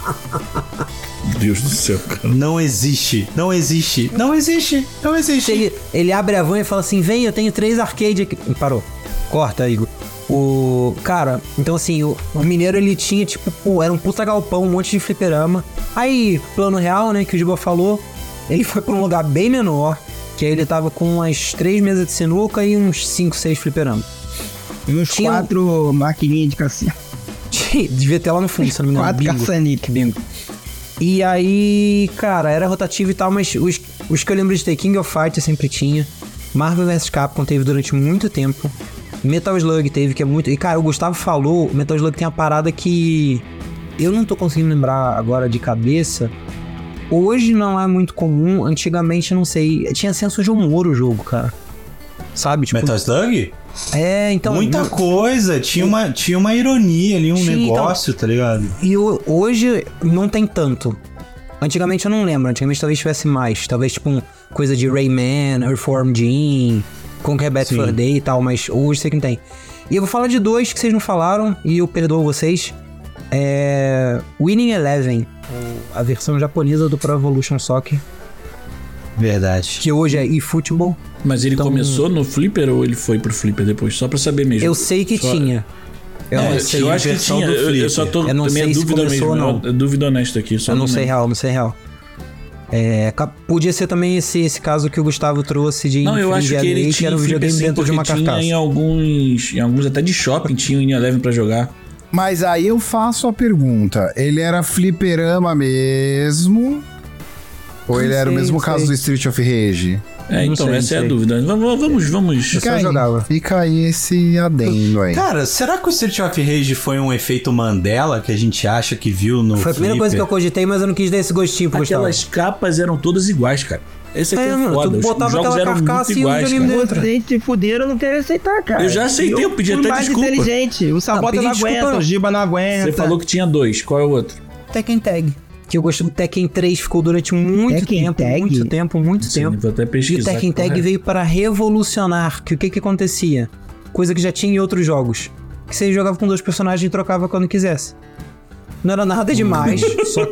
Deus do céu, cara. Não existe. Não existe. Não existe. Não existe. Ele, ele abre a van e fala assim: vem, eu tenho três arcade aqui. Parou. Corta, Igor. O. Cara, então assim, o, o Mineiro ele tinha, tipo, pô, era um puta galpão, um monte de fliperama. Aí, plano real, né, que o Giba falou, ele foi pra um lugar bem menor. Que aí ele tava com umas três mesas de sinuca e uns cinco, seis fliperamas. E uns Tinha quatro maquininhas de cassino. (laughs) Devia ter lá no fundo, se não me engano. Quatro Bingo. caça-níquel. Bingo. E aí, cara, era rotativo e tal, mas os, os que eu lembro de ter King of Fighters sempre tinha. Marvel vs Capcom teve durante muito tempo. Metal Slug teve, que é muito. E, cara, o Gustavo falou, Metal Slug tem uma parada que. Eu não tô conseguindo lembrar agora de cabeça. Hoje não é muito comum, antigamente eu não sei. Tinha senso de humor o jogo, cara. Sabe? Tipo, Metal Slug? é, então. Muita não- coisa. Tinha uma, tinha uma ironia ali, um Tinha, então. negócio, tá ligado? E hoje não tem tanto. Antigamente eu não lembro, antigamente talvez tivesse mais. Talvez tipo um, coisa de Rayman, Reform Jean, Conquer Bad for Day e tal, mas hoje sei que não tem. E eu vou falar de dois que vocês não falaram e eu perdoo vocês. É. Winning Eleven, a versão japonesa do Pro Evolution Soccer, Verdade. que hoje é eFootball. Mas ele Então- começou no Flipper ou ele foi pro Flipper depois? Só pra saber mesmo. Eu sei que Só- tinha. Eu É, não eu sei. acho que tinha. Eu, eu só tô. Eu não minha sei se dúvida começou mesmo. ou não. é Dúvida honesta aqui. Só Eu não sei lembro. real, não sei real. É, podia ser também esse, esse caso que o Gustavo trouxe de Não, eu acho que ele tinha era um videogame sim, dentro de uma tinha carcaça. em alguns, em alguns até de shopping tinha o In Eleven pra jogar. Mas aí eu faço a pergunta: ele era fliperama mesmo? Ou ele era o sei, mesmo não caso sei. do Street of Rage? É, então, sei, essa é a sei. dúvida. Vamos, vamos, vamos. Só aí, jogava. Fica aí esse adendo aí. Cara, será que o Street of Rage foi um efeito Mandela que a gente acha que viu no Foi a primeira coisa que eu cogitei, mas eu não quis dar esse gostinho pro Gustavo. Aquelas capas eram todas iguais, cara. Esse aqui é, É, mano, foda. tu botava Os jogos aquela carcaça e o iguais, videogame cara. dentro. Vocês se fuderam, eu não quero aceitar, cara. Eu já aceitei, eu pedi fui até mais desculpa. inteligente. O Sabota pedi não desculpa, aguenta, não. o Giba não aguenta. Você falou que tinha dois. Qual é o outro? Tekken Tag. Que eu gostei do Tekken 3, ficou durante muito Tekken tempo, Tag? muito tempo, muito Sim, tempo. vou até E pesquisar. o Tekken Tag veio para revolucionar. Que o que que acontecia? Coisa que já tinha em outros jogos. Que você jogava com dois personagens e trocava quando quisesse. Não era nada demais, (laughs) só,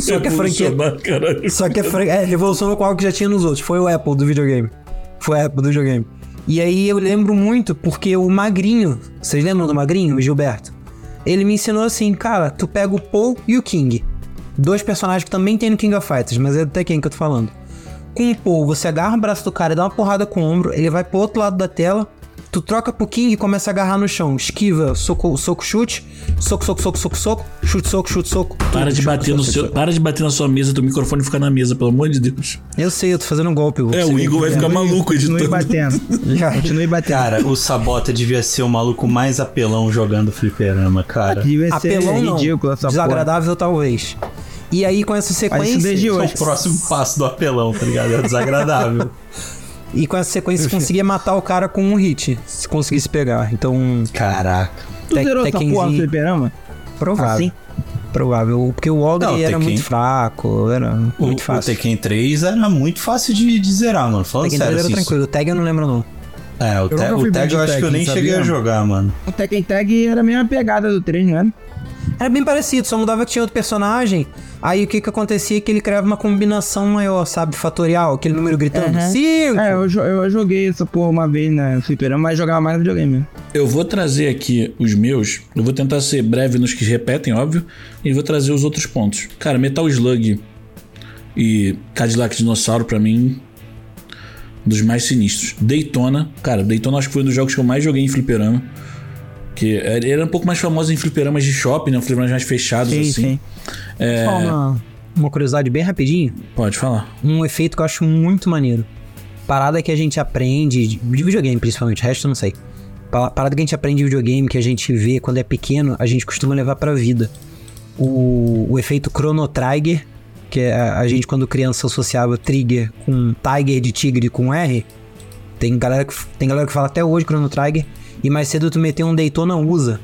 só que a franquia caralho. Só que a fran... é, revolucionou com algo que já tinha nos outros. Foi o Apple do videogame. Foi a Apple do videogame. E aí eu lembro muito porque o Magrinho, vocês lembram do Magrinho, o Gilberto? Ele me ensinou assim, cara, tu pega o Paul e o King. Dois personagens que também tem no King of Fighters, mas é do Tekken que eu tô falando. Com o Paul, você agarra o braço do cara e dá uma porrada com o ombro, ele vai pro outro lado da tela, tu troca pro King e começa a agarrar no chão. Esquiva, soco, soco, chute, soco, soco, soco, soco, soco, chute, soco, chute, soco. Para de, Chute, bater soco, no seu, para de bater na sua mesa, teu microfone fica na mesa, pelo amor de Deus. Eu sei, eu tô fazendo um golpe. É, o Igor vai ficar maluco Continue editando. batendo. (laughs) Continue batendo. Cara, o Sabota devia ser o maluco mais apelão jogando fliperama, cara. Devia ser Apelão não. ridículo essa Desagradável talvez. E aí com essa Mas isso sequência. desde É hoje. o próximo passo do apelão, tá ligado? É desagradável. (laughs) E com essa sequência você conseguia matar o cara com um hit. Se conseguisse pegar. Então. Caraca. Tu zerou essa Tekkenzinho. porra no fliperama? Provável. Assim? provável. Porque o Ogre Não, o era Tekken- muito fraco, era O, muito o fácil. Tekken 3 era muito fácil de, de zerar, mano. Falando Tekken sério, 3 era assim, tranquilo. O Tag eu não lembro, não. É, o, Eu te, o tag eu acho que eu Tekken, nem cheguei a sabia? jogar, mano. O Tekken Tag era a mesma pegada do 3, não era? Era bem parecido, só mudava que tinha outro personagem. Aí o que que acontecia é que ele criava uma combinação maior, sabe? Fatorial, aquele número gritando. Uhum. Cinco! É, eu, eu joguei essa porra uma vez na fliperama, mas jogava mais no videogame mesmo. Eu vou trazer aqui os meus. Eu vou tentar ser breve nos que repetem, óbvio. E vou trazer os outros pontos. Cara, Metal Slug e Cadillac Dinossauro, pra mim, dos mais sinistros. Daytona. Cara, Daytona acho que foi um dos jogos que eu mais joguei em fliperama. Que ele era um pouco mais famoso em fliperamas de shopping, né? Fliperamas mais fechados, assim. É, Só uma, uma curiosidade bem rapidinho. Pode falar. Um efeito que eu acho muito maneiro. Parada que a gente aprende, de de videogame principalmente, o resto eu não sei. Pa- Parada que a gente aprende de videogame, que a gente vê quando é pequeno, a gente costuma levar pra vida. O, o efeito Chrono Trigger, que é a, a gente quando criança associava trigger com tiger de tigre com R. Tem galera que, tem galera que fala até hoje Chrono Trigger. E mais cedo tu meteu um Daytona usa.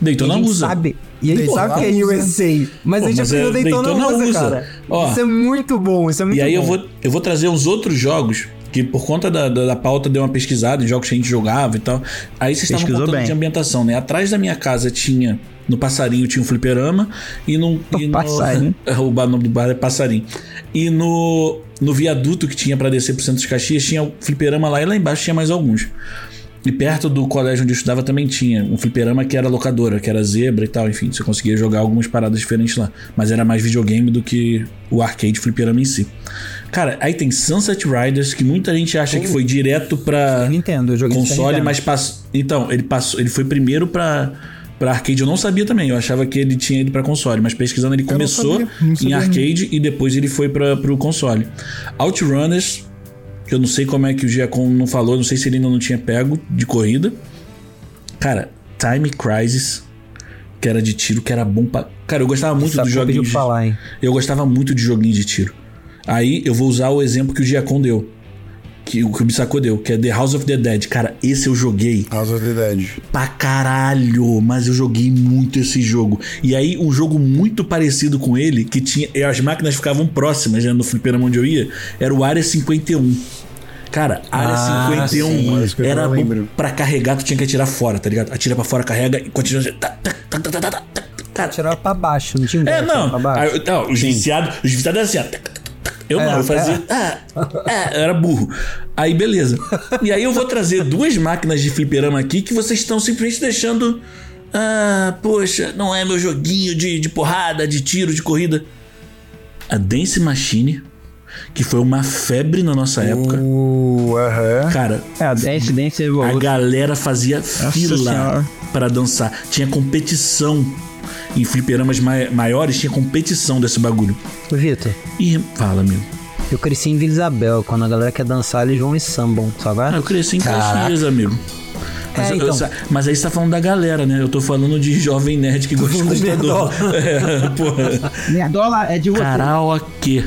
Daytona e usa. sabe. E a gente Daytona sabe que é usa. USA. Mas Pô, a gente mas aprendeu é Daytona, Daytona usa, usa. cara. Ó, isso é muito bom, isso é muito E aí eu bom. vou, eu vou trazer uns outros jogos que por conta da, da, da pauta deu uma pesquisada em jogos que a gente jogava e tal. Aí vocês estavam Pesquisou contando bem. de ambientação, né? Atrás da minha casa tinha no passarinho tinha um fliperama e no, (laughs) e no Passarinho. (laughs) o nome do bar é passarinho. E no no viaduto que tinha pra descer pro centro de Caxias tinha o fliperama lá e lá embaixo tinha mais alguns. E perto do colégio onde eu estudava também tinha um fliperama que era locadora, que era zebra e tal, enfim, você conseguia jogar algumas paradas diferentes lá. Mas era mais videogame do que o arcade fliperama em si. Cara, aí tem Sunset Riders, que muita gente acha que foi direto pra Nintendo, eu joguei console, mas passou. Então, ele passou, ele foi primeiro pra. Pra arcade eu não sabia também, eu achava que ele tinha ido pra console, mas pesquisando ele não começou sabia, não em sabia arcade e depois ele foi para pro console. Outrunners, eu não sei como é que o Giacom não falou, não sei se ele ainda não tinha pego de corrida. Cara, Time Crisis, que era de tiro, que era bom pra. Cara, eu gostava muito Sabe dos joguinhos. pra falar, hein? Eu gostava muito de joguinhos de tiro. Aí eu vou usar o exemplo que o Giacom deu. Que o que o Bissacô deu, que é The House of the Dead. Cara, esse eu joguei House of the Dead. pra caralho, mas eu joguei muito esse jogo. E aí, um jogo muito parecido com ele, que tinha. e As máquinas ficavam próximas, né, no fliperama onde eu ia, era o Área 51. Cara, Área Ah, 51 sim, era pra carregar, tu tinha que atirar fora, tá ligado? Atira pra fora, carrega e continua. tá, tá, tá, tá, tá, tá, tá. Cara, Tirava pra baixo, não tinha um é, não. Pra baixo. Aí, não, os viciados, os viciados eram assim, ó. Eu não, É, eu fazia. Ah, ah, eu era burro. Aí, beleza. E aí eu vou trazer duas máquinas de fliperama aqui que vocês estão simplesmente deixando. Ah, poxa, não é meu joguinho de, de porrada, de tiro, de corrida. A Dance Machine, que foi uma febre na nossa época. Uh, aham. Cara, É, a Dance Dance a Evolution. galera fazia fila pra dançar. Tinha competição. Em fliperamas mai- maiores tinha competição desse bagulho. Ô, Vitor, E fala, amigo. eu cresci em Vila Isabel. Quando a galera quer dançar, eles vão e sambam, sabe? Ah, eu cresci em Caxias, amigo. Mas, É, então. eu mas aí você tá falando da galera, né? Eu tô falando de jovem nerd que gosta de computador. É, (laughs) porra. Nerdola é de você. Karaokê.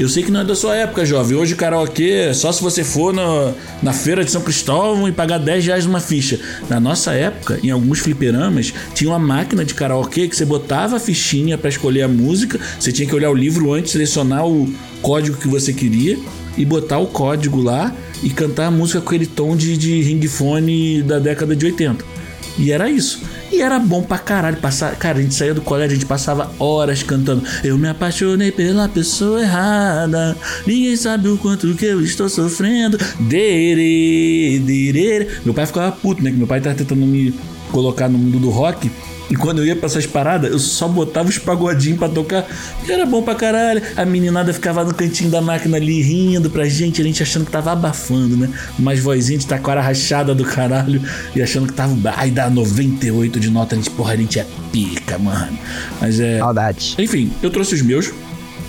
Eu sei que não é da sua época, jovem. Hoje karaokê é só se você for na, na feira de São Cristóvão e pagar 10 reais numa ficha. Na nossa época, em alguns fliperamas, tinha uma máquina de karaokê que você botava a fichinha pra escolher a música. Você tinha que olhar o livro antes, selecionar o código que você queria e botar o código lá e cantar a música com aquele tom de, de ringfone da década de 80. E era isso. E era bom pra caralho. Passar, cara, a gente saía do colégio, a gente passava horas cantando. Eu me apaixonei pela pessoa errada. Ninguém sabe o quanto que eu estou sofrendo. Dere, dere. Meu pai ficava puto, né? Que meu pai tava tentando me colocar no mundo do rock. E quando eu ia pra essas paradas, eu só botava os pagodinhos pra tocar. Que era bom pra caralho. A meninada ficava no cantinho da máquina ali rindo pra gente, a gente achando que tava abafando, né? Umas vozinhas de taquara rachada do caralho e achando que tava. Ai, dá 98 de nota. A gente, porra, a gente é pica, mano. Mas é. Saudade. Enfim, eu trouxe os meus.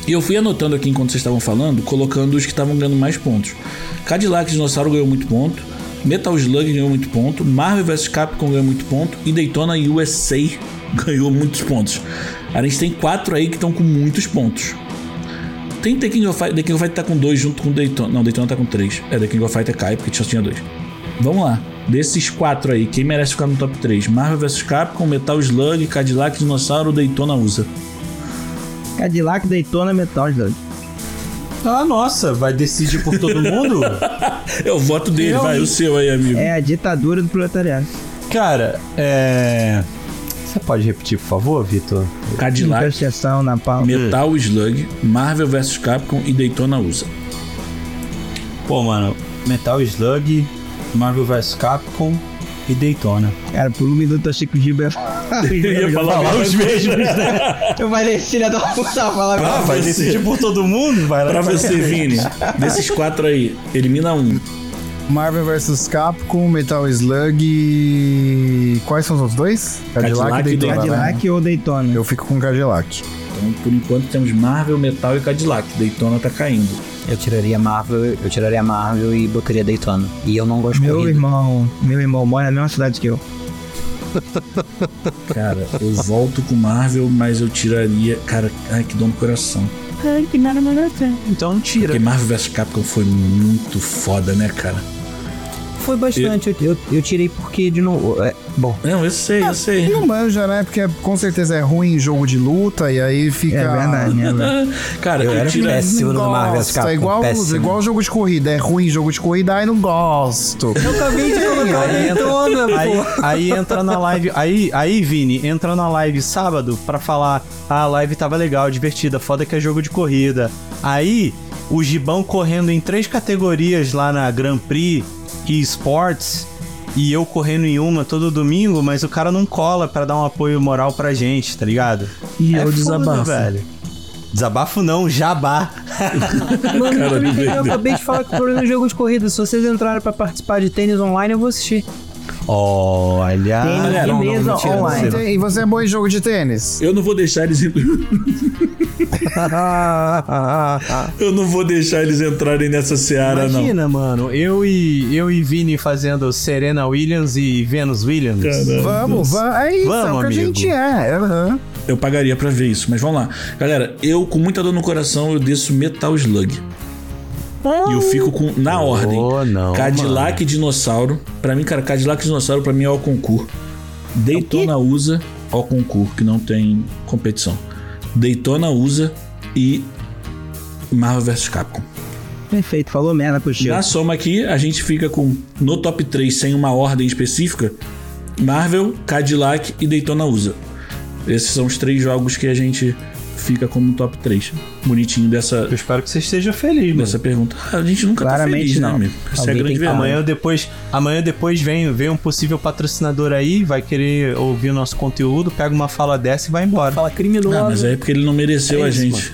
E eu fui anotando aqui enquanto vocês estavam falando, colocando os que estavam ganhando mais pontos. Cadillac Dinossauro ganhou muito ponto. Metal Slug ganhou muito ponto. Marvel vs Capcom ganhou muito ponto. E Daytona USA (laughs) ganhou muitos pontos. A gente tem quatro aí que estão com muitos pontos. Tem The King of Fight. The King of Fight tá com dois junto com Daytona. Não, Daytona tá com três. É, The King of Fight é cai porque só tinha dois. Vamos lá. Desses quatro aí, quem merece ficar no top 3? Marvel vs Capcom, Metal Slug, Cadillac, Dinossauro, Daytona USA. Cadillac, Daytona, Metal Slug. Ah, nossa, vai decidir por todo mundo? (laughs) É o voto dele, Eu- vai, o seu aí, amigo. É a ditadura do proletariado. Cara, é. Você pode repetir, por favor, Vitor? Cadillac, na palma. Metal Slug, Marvel vs Capcom e Daytona USA. Pô, mano, Metal Slug, Marvel vs Capcom e Daytona. Cara, por um minuto eu achei que o Giba ia falar. Eu ia falar os mesmos, né? Eu falei, filha da puta, falar Ah, vai você. decidir por todo mundo? Vai lá Pra vai- você, Vini, desses quatro aí, elimina um. Marvel vs Capcom, Metal Slug e... Quais são os outros dois? Cadillac, Cadillac e Daytona. né? Cadillac ou Daytona? Eu fico com Cadillac. Então, por enquanto, temos Marvel, Metal e Cadillac. Daytona tá caindo. Eu tiraria Marvel, eu tiraria Marvel e botaria Daytona. E eu não gosto de Meu corrida. irmão, meu irmão mora na mesma cidade que eu. Cara, eu volto com Marvel, mas eu tiraria. Cara, ai, que dor no coração. Então tira. Porque Marvel vs Capcom foi muito foda, né, cara? Foi bastante. Eu, eu, eu tirei porque, de novo. É, bom, Não, eu sei, eu sei. Não manja, né? Porque com certeza é ruim em jogo de luta e aí fica... É verdade, né, velho? (laughs) Cara, eu, era tiro. péssimo no Marvel Capcom. é igual, péssimo. igual jogo de corrida. É ruim em jogo de corrida, aí não gosto. Eu acabei de colocar Aí entra, aí, aí entra na live. Aí, aí, Vini, entra na live sábado pra falar: ah, a live tava legal, divertida, foda que é jogo de corrida. Aí, o Gibão correndo em três categorias lá na Grand Prix e Sports. E eu correndo em uma todo domingo, mas o cara não cola pra dar um apoio moral pra gente, tá ligado? E é eu foda, desabafo. velho. Desabafo não, jabá. (laughs) Mano, Cara, eu, acabei de falar que o problema é jogo de corrida. Se vocês entrarem pra participar de tênis online, eu vou assistir. Olha. Tênis galera, de não, mesa não, mentira, online. não E você é bom em jogo de tênis? Eu não vou deixar eles. (laughs) eu não vou deixar eles entrarem nessa seara, não. Imagina, mano, eu e, eu e Vini fazendo Serena Williams e Venus Williams. Caramba. Vamos, vamos. É isso, Vamos, é o que amigo. a gente é. aham. Eu pagaria pra ver isso, mas vamos lá. Galera, eu com muita dor no coração, eu desço Metal Slug. E eu fico com, na ordem, Oh, não, Cadillac e Dinossauro. Pra mim, cara, Cadillac e Dinossauro pra mim é o concurso. Daytona USA, ao concurso, que não tem competição. Daytona USA e Marvel vs Capcom. Perfeito, falou merda pro Chico. Na soma aqui, a gente fica com, no top 3, sem uma ordem específica, Marvel, Cadillac e Daytona USA. Esses são os três jogos que a gente fica como top 3. Bonitinho dessa, Eu espero que você esteja feliz, mano. dessa pergunta. Ah, A gente nunca Claramente tá feliz, né, não. amigo? Essa é a grande verdade. Amanhã depois, amanhã depois vem, vem um possível patrocinador aí, vai querer ouvir o nosso conteúdo, pega uma fala dessa e vai embora. Fala criminoso. Ah, mas é porque ele não mereceu É a isso, gente.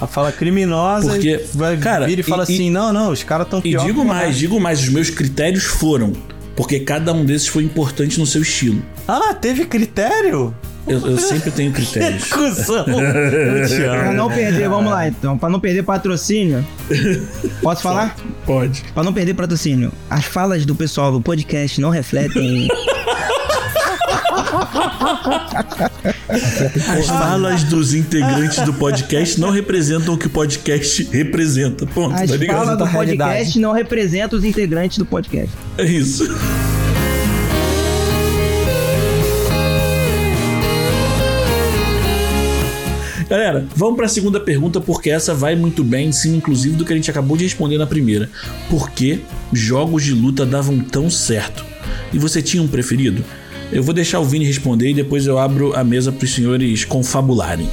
A fala criminosa Porque, vai cara, vir e fala e- assim: não, não, os caras tão E digo mais, digo mais, os meus critérios foram. Porque cada um desses foi importante no seu estilo. Ah, teve critério? Eu, eu sempre tenho critérios. (laughs) Cusão. Eu te Pra não perder, vamos lá então. Pra não perder patrocínio. Posso falar? (laughs) Pode. Pra não perder patrocínio. As falas do pessoal do podcast não refletem. As falas dos integrantes do podcast não representam o que o podcast representa. Ponto, As tá ligado? falas do realidade. podcast não representam os integrantes do podcast. É isso. Galera, vamos para a segunda pergunta porque essa vai muito bem em cima, inclusive, do que a gente acabou de responder na primeira. Por que jogos de luta davam tão certo? E você tinha um preferido? Eu vou deixar o Vini responder e depois eu abro a mesa para os senhores confabularem.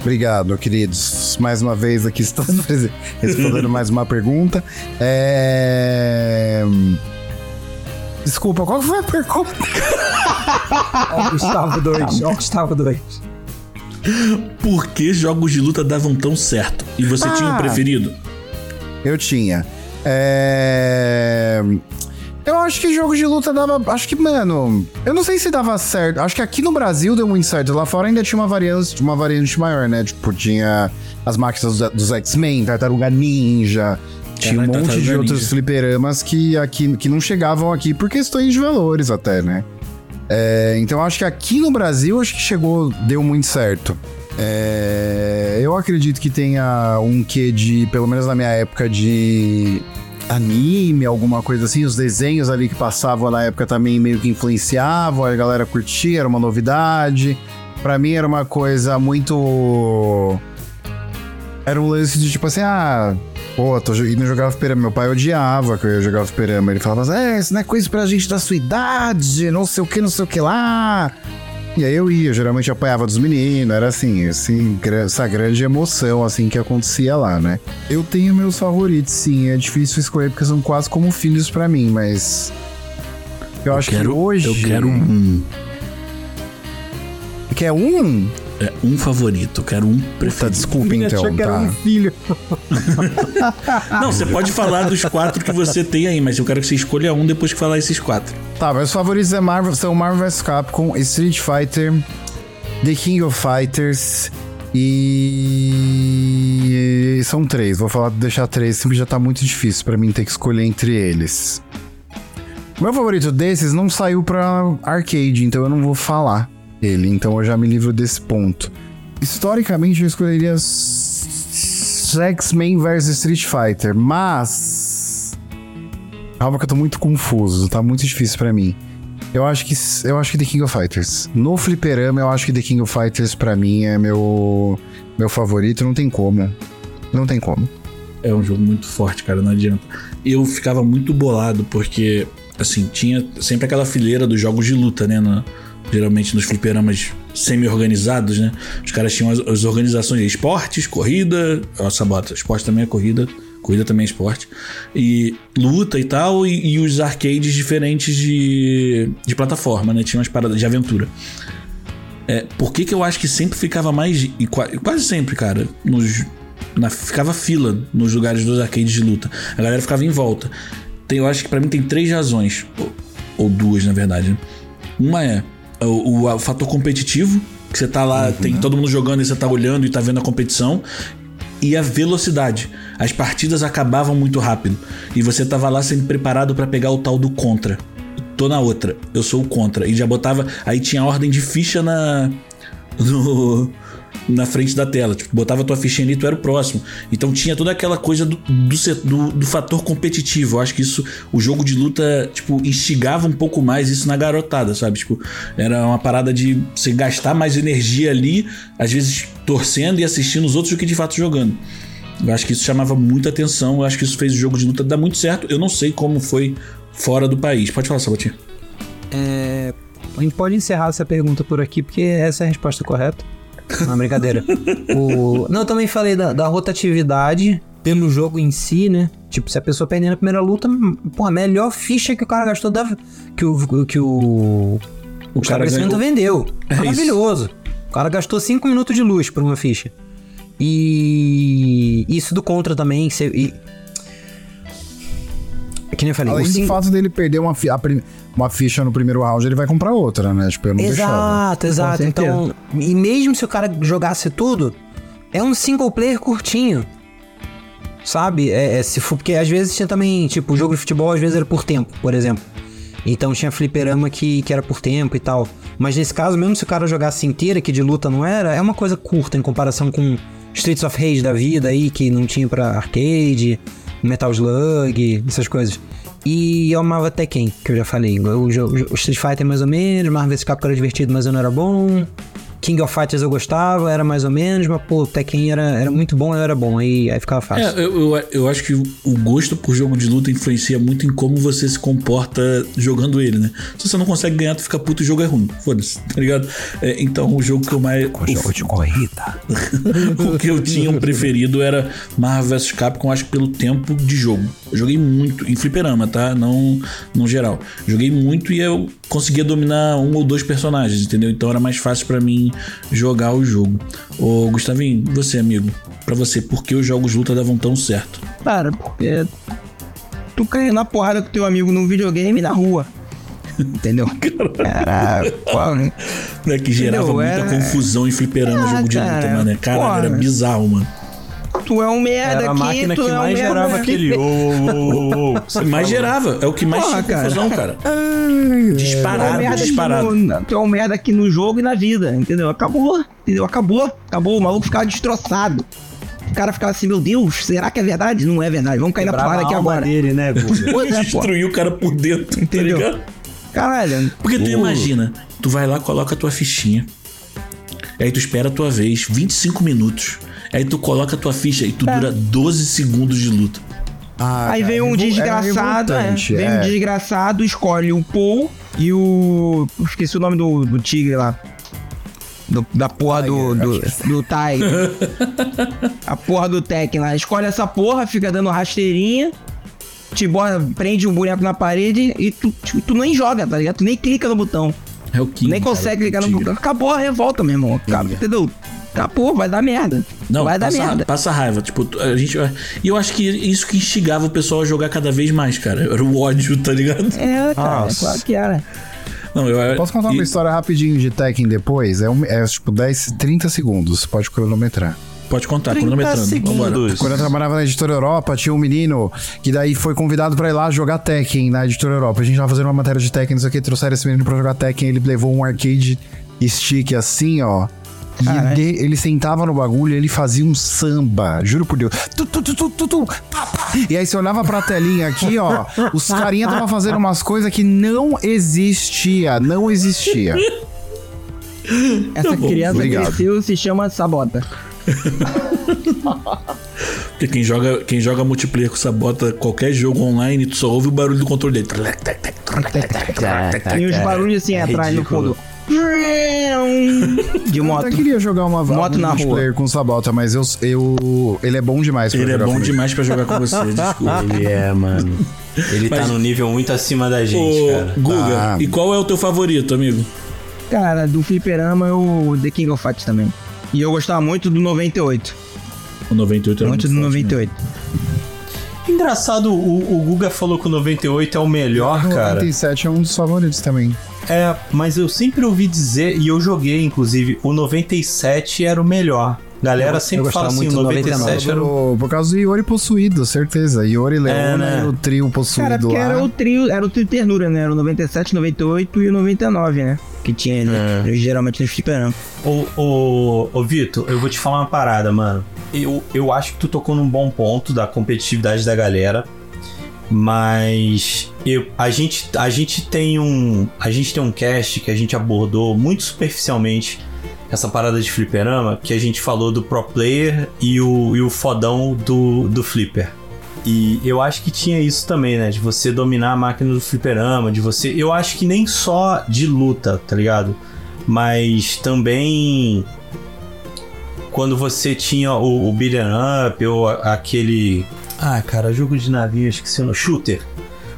Obrigado, queridos. Mais uma vez aqui estamos (laughs) respondendo mais uma pergunta. É... Desculpa, qual foi a pergunta? (laughs) Ó, Gustavo 2. Ó, Gustavo 2. Por que jogos de luta davam tão certo? E você tinha um Ah. preferido? Eu tinha. É... Eu acho que jogo de luta dava. Acho que, mano. Eu não sei se dava certo. Acho que aqui no Brasil deu muito certo. Lá fora ainda tinha uma variante, uma variante maior, né? Tipo, tinha as máquinas dos, dos X-Men, Tartaruga Ninja. Tinha um monte de outros fliperamas que, aqui, que não chegavam aqui por questões de valores, até, né? É, então acho que aqui no Brasil acho que chegou, deu muito certo. É, eu acredito que tenha um quê de, pelo menos na minha época, de anime, alguma coisa assim. Os desenhos ali que passavam na época também meio que influenciavam, a galera curtia, era uma novidade. Pra mim era uma coisa muito. Era um lance de tipo assim, ah, pô, tô indo jogar fliperama. Meu pai odiava que eu ia jogar fliperama. Ele falava assim, é, isso não é coisa pra gente da sua idade, não sei o que, não sei o que lá. E aí eu ia, geralmente apanhava dos meninos, era assim, assim, essa grande emoção, assim, que acontecia lá, né? Eu tenho meus favoritos, sim, é difícil escolher porque são quase como filhos para mim, mas... Eu, eu acho quero, que hoje... Eu quero um... Quer um? É, um favorito, quero um preferido. Tá, desculpa então, achou que era tá. um filho. (laughs) Não, você pode falar dos quatro que você tem aí, mas eu quero que você escolha um depois que falar esses quatro. Tá, meus favoritos é Marvel, são Marvel vs Capcom, Street Fighter, The King of Fighters e são três. Vou falar deixar três, sempre já tá muito difícil pra mim ter que escolher entre eles. Meu favorito desses não saiu pra arcade, então eu não vou falar então eu já me livro desse ponto. Historicamente eu escolheria X-Men vs Street Fighter, mas calma que eu tô muito confuso, tá muito difícil para mim. Eu acho que eu acho que The King of Fighters. No fliperama eu acho que The King of Fighters para mim é meu meu favorito, não tem como. Não tem como. É um jogo muito forte, cara, não adianta. Eu ficava muito bolado porque assim, tinha sempre aquela fileira dos jogos de luta, né, na, geralmente nos fliperamas semi-organizados, né? Os caras tinham as, as organizações de esportes, corrida, ó, sabota, esporte também é corrida, corrida também é esporte, e luta e tal, e, e os arcades diferentes de, de plataforma, né? Tinha umas paradas de aventura. É, por que, que eu acho que sempre ficava mais. E quase sempre, cara, nos, na, ficava fila nos lugares dos arcades de luta. A galera ficava em volta. Tem, eu acho que para mim tem três razões, ou, ou duas na verdade. Né? Uma é o, o, o, fator competitivo, que você tá lá, uhum. tem todo mundo jogando e você tá olhando e tá vendo a competição. E a velocidade. As partidas acabavam muito rápido. E você tava lá sendo preparado para pegar o tal do contra. Tô na outra, eu sou o contra. E já botava. Aí tinha ordem de ficha na. (laughs) No, na frente da tela. Tipo, botava tua fichinha ali, tu era o próximo. Então tinha toda aquela coisa do, do, do, do, fator competitivo. Eu acho que isso, o jogo de luta, tipo, instigava um pouco mais isso na garotada, sabe? Tipo, era uma parada de você gastar mais energia ali, às vezes torcendo e assistindo os outros do que de fato jogando. Eu acho que isso chamava muita atenção. Eu acho que isso fez o jogo de luta dar muito certo. Eu não sei como foi fora do país. Pode falar, Sabotinho. É, a gente pode encerrar essa pergunta por aqui, porque essa é a resposta correta. Não, brincadeira. o... Não, eu também falei da, da, rotatividade pelo jogo em si, né? Tipo, se a pessoa perder na primeira luta, pô, a melhor ficha que o cara gastou da... que o. que o. O, o estabelecimento vendeu. É Maravilhoso. Isso. O cara gastou 5 minutos de luz por uma ficha. E isso do contra também. Você, e... Que nem eu falei. Além do fato dele perder uma, fi uma ficha no primeiro round, ele vai comprar outra, né? Tipo, eu não Exato, deixava. exato. Então, e mesmo se o cara jogasse tudo, é um single player curtinho. Sabe? É, é, se for, porque às vezes tinha também, tipo, o jogo de futebol às vezes era por tempo, por exemplo. Então tinha fliperama que, que era por tempo e tal. Mas nesse caso, mesmo se o cara jogasse inteira, que de luta não era, é uma coisa curta em comparação com Streets of Rage da vida aí, que não tinha pra arcade, Metal Slug, essas coisas. E eu amava Tekken, que eu já falei. O, o, o Street Fighter mais ou menos, Marvel vs Capcom era divertido, mas eu não era bom. King of Fighters eu gostava, era mais ou menos, mas pô, Tekken era, era muito bom, eu era bom, aí, aí ficava fácil. É, eu, eu, eu, acho que o gosto por jogo de luta influencia muito em como você se comporta jogando ele, né? Se você não consegue ganhar, tu fica puto e o jogo é ruim. Foda-se, tá ligado? É, então o jogo que eu mais. O jogo de corrida. (laughs) o que eu tinha preferido era Marvel vs Capcom, acho que pelo tempo de jogo. Eu joguei muito, em fliperama, tá? Não no geral. Joguei muito e eu conseguia dominar um ou dois personagens, entendeu? Então era mais fácil para mim jogar o jogo. Ô, Gustavinho, você, amigo, para você, por que os jogos de luta davam tão certo? Cara, porque tu caía na porrada com teu amigo no videogame na rua. Entendeu? (laughs) Caralho, qual, né? É que gerava Entendeu? muita era... confusão em fliperama ah, jogo de luta, mano. Cara, era bizarro, mano tu é um merda Era a máquina que é mais um gerava aquele. Oh, oh, oh, mais gerava. É o que mais Porra, tinha confusão, cara. disparado, tu é disparado. No, tu é um merda aqui no jogo e na vida, entendeu? Acabou, entendeu? Acabou, acabou. O maluco ficava destroçado. o cara ficava assim, meu Deus, será que é verdade? Não é verdade, vamos cair na Quebrava porrada aqui alma agora. dele, né, Guga? (laughs) Pois é, pô. Destruiu o cara por dentro, Entendeu? tá ligado? Caralho. Porque tu imagina, tu vai lá, coloca a tua fichinha. Aí tu espera a tua vez, 25 minutos. Aí tu coloca a tua ficha e tu dura 12 segundos de luta. Ah, Aí cara, vem um revol- era desgraçado, é, vem um é. desgraçado, escolhe o Paul e o. Esqueci o nome do, do tigre lá. Do- da porra do, do, do Tiger. (laughs) a porra do Tekken lá. Escolhe essa porra, fica dando rasteirinha. Te bota, prende um boneco na parede e tu, tu, tu nem joga, tá ligado? Tu nem clica no botão. É o King. nem cara, consegue clicar no botão. Acabou a revolta, meu irmão. Acabou, entendeu? Acabou, vai dar merda. Não, vai dar passa, merda. passa raiva. Tipo, a gente. E eu acho que isso que instigava o pessoal a jogar cada vez mais, cara. Era o ódio, tá ligado? É, cara, Nossa. claro que era. Não, eu, Posso contar e- uma história rapidinho de Tekken depois? É, um- é tipo 10, 30 segundos, pode cronometrar. Pode contar, 30 cronometrando. Segundos. Quando eu trabalhava na Editora Europa, tinha um menino que daí foi convidado pra ir lá jogar Tekken na Editora Europa. A gente tava fazendo uma matéria de Tekken, não sei o que, trouxeram esse menino pra jogar Tekken, ele levou um arcade stick assim, ó. E ele, ele sentava no bagulho e ele fazia um samba, juro por Deus. Tu, tu, tu, tu, tu, tu, pá, pá. E aí você olhava pra telinha aqui, ó, os carinha tava fazendo umas coisas que não existia, não existia. Essa criança obrigado. cresceu se chama Sabota. Porque quem joga, quem joga multiplayer com sabota qualquer jogo online, tu só ouve o barulho do controle dele. E os barulhos assim é atrás no fundo. De Eu moto. até queria jogar uma Moto na multiplayer com Sabota, mas eu, eu, ele é bom demais pra Ele é bom comigo. demais pra jogar com você, (laughs) desculpa. Ele é, mano. Ele tá Mas- num nível muito acima da gente, Ô, cara. Guga, Ah. e qual é o teu favorito, amigo? Cara, do fliperama eu The King of Fighters também. E eu gostava muito do 98. O 98 era Muito muito do forte, né? 98. Engraçado, o, o Guga falou que o 98 é o melhor, O cara. 97 é um dos favoritos também. É, mas eu sempre ouvi dizer, e eu joguei, inclusive, o 97 era o melhor. Galera Eu- sempre eu fala assim, o muito do 97 era o... Por, causa do Iori possuído, certeza. Iori Leona né? e o trio possuído Cara, porque lá. era o trio, era o trio ternura, né? Era o 97, 98 e o 99, né? Que tinha né? geralmente nos fliperamas. Ô, ô, ô Vitor, eu vou te falar uma parada, mano. Eu, eu acho que tu tocou num bom ponto da competitividade da galera. Mas eu, a, gente, a gente tem um. A gente tem um cast que a gente abordou muito superficialmente essa parada de fliperama, que a gente falou do pro player e o, e o fodão do, do flipper. E eu acho que tinha isso também, né? De você dominar a máquina do fliperama, de você. Eu acho que nem só de luta, tá ligado? Mas também. Quando você tinha o, o beat'em up ou aquele. Ah, cara, jogo de navio, esqueci o nome. Shooter.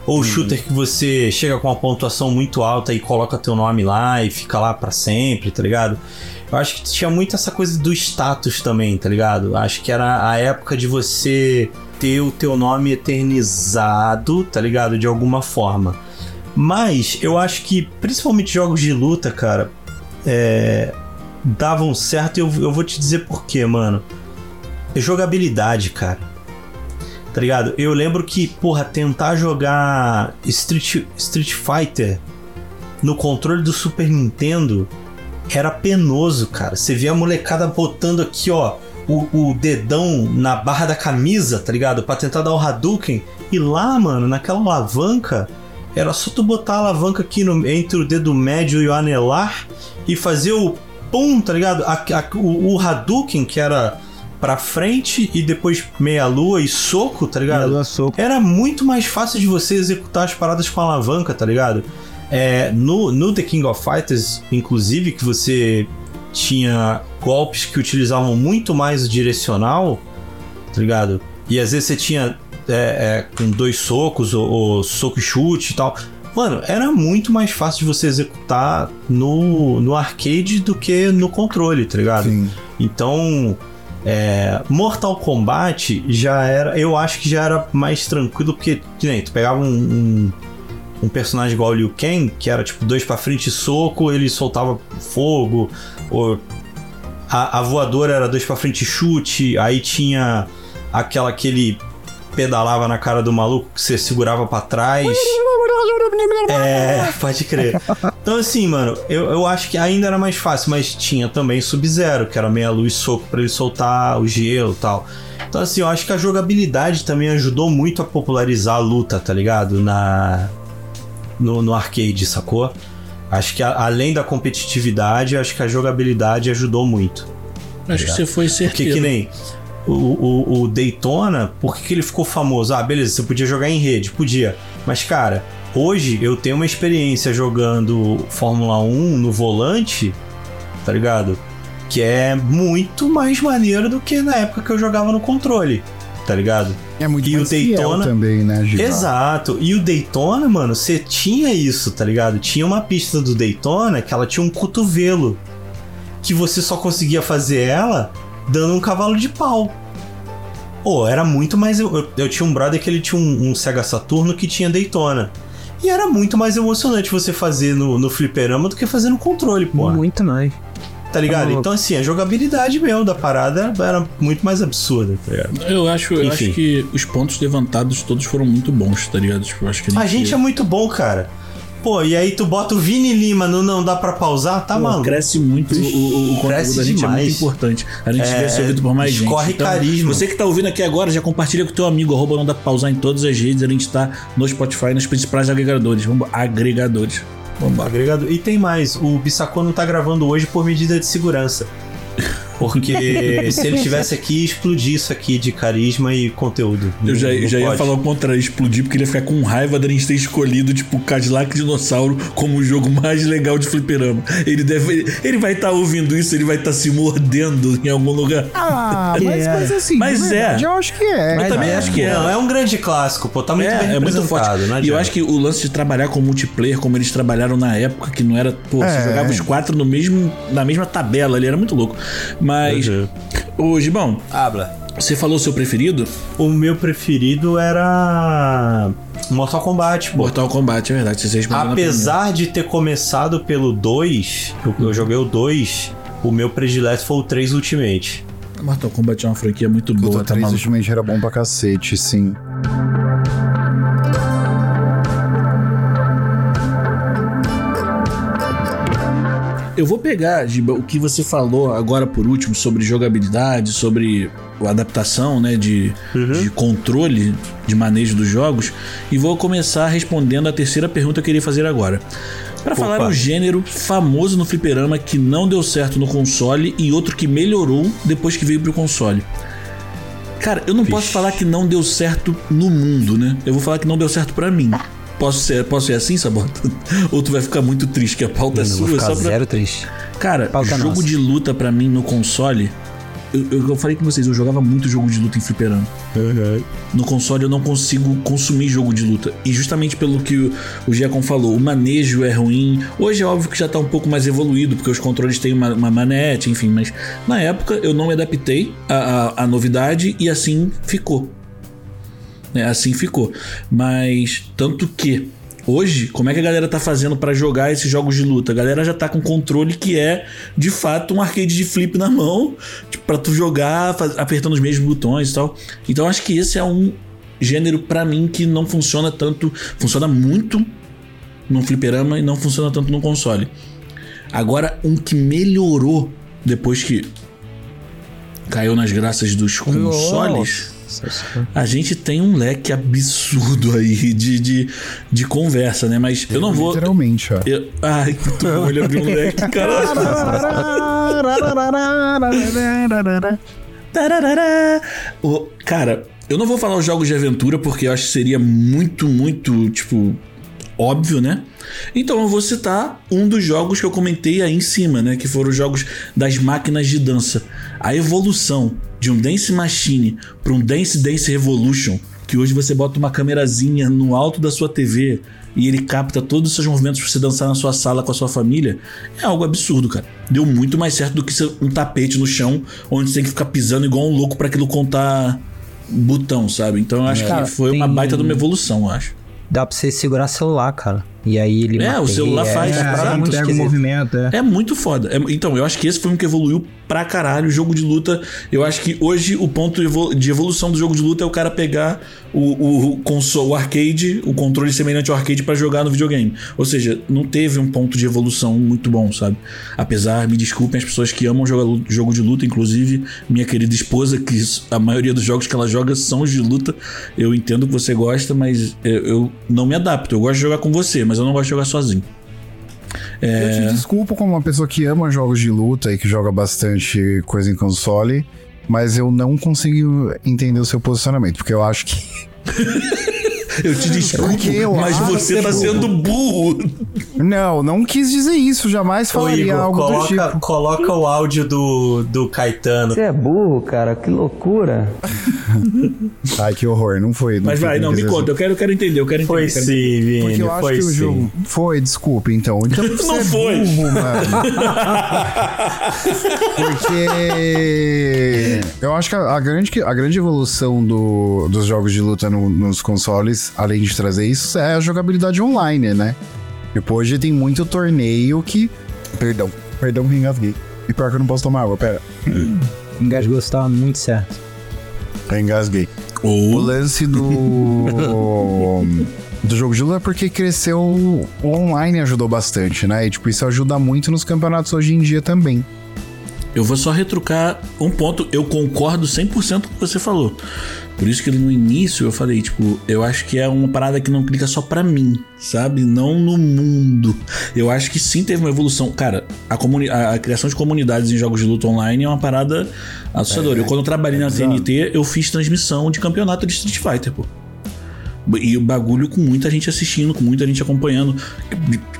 Ou o shooter que você chega com uma pontuação muito alta e coloca teu nome lá e fica lá pra sempre, tá ligado? Eu acho que tinha muito essa coisa do status também, tá ligado? Acho que era a época de você ter o teu nome eternizado, tá ligado? De alguma forma. Mas eu acho que, principalmente jogos de luta, cara, é, davam certo e eu, eu vou te dizer por quê, mano. Jogabilidade, cara. Tá ligado? Eu lembro que, porra, tentar jogar Street, Street Fighter no controle do Super Nintendo era penoso, cara. Você via a molecada botando aqui, ó, o, o dedão na barra da camisa, tá ligado? Pra tentar dar o Hadouken. E lá, mano, naquela alavanca, era só tu botar a alavanca aqui no- entre o dedo médio e o anelar e fazer o pum, tá ligado? A- a- o, o Hadouken, que era pra frente e depois meia-lua e soco, tá ligado? Meia-lua, soco. Era muito mais fácil de você executar as paradas com alavanca, tá ligado? É, no, no The King of Fighters, inclusive, que você tinha golpes que utilizavam muito mais o direcional, tá ligado? E às vezes você tinha é, é, com dois socos ou, ou soco e chute e tal. Mano, era muito mais fácil de você executar no, no arcade do que no controle, tá ligado? Sim. Então, é, Mortal Kombat já era. Eu acho que já era mais tranquilo, porque, que nem, tu pegava um, um, um personagem igual o Liu Kang, que era tipo dois pra frente soco, ele soltava fogo, ou a, a voadora era dois pra frente chute, aí tinha aquela aquele pedalava na cara do maluco, que você segurava para trás. É, pode crer. Então, assim, mano, eu, eu acho que ainda era mais fácil, mas tinha também Sub-Zero, que era meia luz soco para ele soltar o gelo e tal. Então, assim, eu acho que a jogabilidade também ajudou muito a popularizar a luta, tá ligado? Na, no, no arcade, sacou? Acho que a, além da competitividade, acho que a jogabilidade ajudou muito. Acho que você foi certeiro. Porque que nem o, o, o Daytona, por que, que ele ficou famoso? Ah, beleza, você podia jogar em rede, podia. Mas, cara, hoje eu tenho uma experiência jogando Fórmula 1 no volante, tá ligado? Que é muito mais maneiro do que na época que eu jogava no controle, tá ligado? É muito E o mais fiel Daytona- também, né, Giba? Exato. E o Daytona, mano, você tinha isso, tá ligado? Tinha uma pista do Daytona que ela tinha um cotovelo. Que você só conseguia fazer ela dando um cavalo de pau. Pô, era muito mais. Eu, eu- tinha um brother que ele tinha um, um Sega Saturno que tinha Daytona. E era muito mais emocionante você fazer no, no fliperama do que fazer no controle, pô. Muito mais. Tá ligado? Tá Então, assim, a jogabilidade mesmo da parada era muito mais absurda, tá ligado? Eu acho, eu Enfim. acho que os pontos levantados todos foram muito bons, tá ligado? Tipo, eu acho que A gente é muito bom, cara. Pô, e aí tu bota o Vini Lima no Não Dá Pra Pausar, tá Pô, maluco? Cresce muito o, o, o conteúdo da gente é muito demais. importante. A gente É, ser ouvido por mais gente. escorre carisma. Você que tá ouvindo aqui agora, já compartilha com teu amigo, arroba não dá pra pausar em todas as redes. A gente tá no Spotify, nos principais agregadores. Vamos, agregadores. Vamos lá. Agregado. E tem mais, o Bissacô não tá gravando hoje por medida de segurança. Porque (laughs) se ele tivesse aqui, ia explodir isso aqui de carisma e conteúdo. Eu já, já ia falar o contrário, explodir, porque ele ia ficar com raiva da gente ter escolhido, tipo, Cadillac Dinossauro como o jogo mais legal de fliperama. Ele deve. Ele vai estar ouvindo isso, ele vai estar se mordendo em algum lugar. Ah, mas, É. mas assim, Mas de verdade, é. eu acho que é. Eu também acho que é. É um grande clássico, pô. Tá muito bem É, é muito forte. não E eu acho que o lance de trabalhar com multiplayer, como eles trabalharam na época, que não era. Pô, É. você jogava os quatro no mesmo, na mesma tabela ali, era muito louco. Mas. Uhum. Ô, Gibão, Habla. você falou o seu preferido? O meu preferido era Mortal Kombat, pô. Mortal Kombat, é verdade. Você respondeu na Apesar de ter começado pelo 2, eu, eu joguei o 2, o meu predileto foi o 3 Ultimate. Mortal Kombat é uma franquia muito boa, Puta, tá 3 maluco? ultimamente era bom pra cacete, sim. Eu vou pegar, Giba, o que você falou agora por último sobre jogabilidade, sobre a adaptação, né, de, de controle de manejo dos jogos, e vou começar respondendo a terceira pergunta que eu queria fazer agora. Para falar um gênero famoso no fliperama que não deu certo no console e outro que melhorou depois que veio pro console. Cara, eu não posso falar que não deu certo no mundo, né? Eu vou falar que não deu certo pra mim. Posso ser, posso ser assim, Sabota? (laughs) Ou tu vai ficar muito triste que a pauta é Não, vou sua ficar só pra... zero triste. Cara, Pauta jogo nossa. de luta pra mim no console. Eu, eu, eu falei com vocês, eu jogava muito jogo de luta em fliperama. No console eu não consigo consumir jogo de luta. E justamente pelo que o, o Giacom falou, o manejo é ruim. Hoje é óbvio que já tá um pouco mais evoluído, porque os controles têm uma, uma manete, enfim, mas na época eu não me adaptei à, à, à novidade e assim ficou. É, assim ficou. Mas tanto que hoje, como é que a galera tá fazendo pra jogar esses jogos de luta? A galera já tá com controle que é de fato um arcade de flip na mão, tipo, para tu jogar faz- apertando os mesmos botões e tal. Então acho que esse é um gênero pra mim que não funciona tanto, funciona muito no fliperama e não funciona tanto no console. Agora um que melhorou depois que caiu nas graças dos consoles. A gente tem um leque absurdo aí de, de, de conversa, né? Mas eu não vou. Literalmente, ó. Eu, ai, que tu ele abriu um leque. Tararara. Ô, cara, eu não vou falar os jogos de aventura porque eu acho que seria muito, muito, tipo, óbvio, né? Então eu vou citar um dos jogos que eu comentei aí em cima, né? Que foram os jogos das máquinas de dança. A evolução de um Dance Machine para um Dance Dance Revolution, que hoje você bota uma câmerazinha no alto da sua TV e ele capta todos os seus movimentos pra você dançar na sua sala com a sua família, é algo absurdo, cara. Deu muito mais certo do que ser um tapete no chão onde você tem que ficar pisando igual um louco para aquilo contar botão, sabe? Então eu acho Cara, que foi tem- uma baita de uma evolução, eu acho. Dá pra você segurar celular, cara. E aí ele É, o celular faz, é, é muito pega o movimento, é. É muito foda. É- então, eu acho que esse foi um que evoluiu pra caralho o jogo de luta. Eu acho que hoje o ponto de evolu- de evolução do jogo de luta é o cara pegar o, o console, o arcade, o controle semelhante ao arcade pra jogar no videogame. Ou seja, não teve um ponto de evolução muito bom, sabe? Apesar, me desculpem as pessoas que amam jogar jogo de luta, inclusive minha querida esposa, que a maioria dos jogos que ela joga são os de luta. Eu entendo que você gosta, mas eu, eu não me adapto. Eu gosto de jogar com você, mas eu não gosto de jogar sozinho. Eu te desculpo como uma pessoa que ama jogos de luta e que joga bastante coisa em console, mas eu não consigo entender o seu posicionamento, porque eu acho que. (laughs) Eu te desculpo, eu mas você tá burro. sendo burro. Não, não quis dizer isso, jamais Ô, falaria Igor, algo do coloca, tipo. coloca o áudio do, do Caetano. Você é burro, cara, que loucura. (laughs) Ai, que horror, não foi. Mas foi vai, o não, me conta, eu quero, eu quero entender, eu quero entender. Foi quero sim, Vini, Porque eu acho foi que o sim. jogo. Foi, desculpa, então. Então (laughs) você Não é foi. burro, mano. (laughs) Porque eu acho que a, a grande, a grande evolução do- dos jogos de luta no- nos consoles, além de trazer isso, é a jogabilidade online, né? Tipo, hoje tem muito torneio que. Perdão, perdão que engasguei. E pior que eu não posso tomar água, pera. (laughs) Engasgou, você tava muito certo. Eu engasguei. O Ou lance do. (laughs) do jogo de luta é porque cresceu. O online ajudou bastante, né? E tipo, isso ajuda muito nos campeonatos hoje em dia também. eu vou só retrucar um ponto, eu concordo 100% com o que você falou. Por isso que no início eu falei, tipo, eu acho que é uma parada que não clica só pra mim, sabe? Não no mundo. Eu acho que sim teve uma evolução. Cara, a, comuni a, a criação de comunidades em jogos de luta online é uma parada assustadora. eu, quando eu trabalhei na TNT, eu fiz transmissão de campeonato de Street Fighter, pô. E o bagulho com muita gente assistindo, com muita gente acompanhando.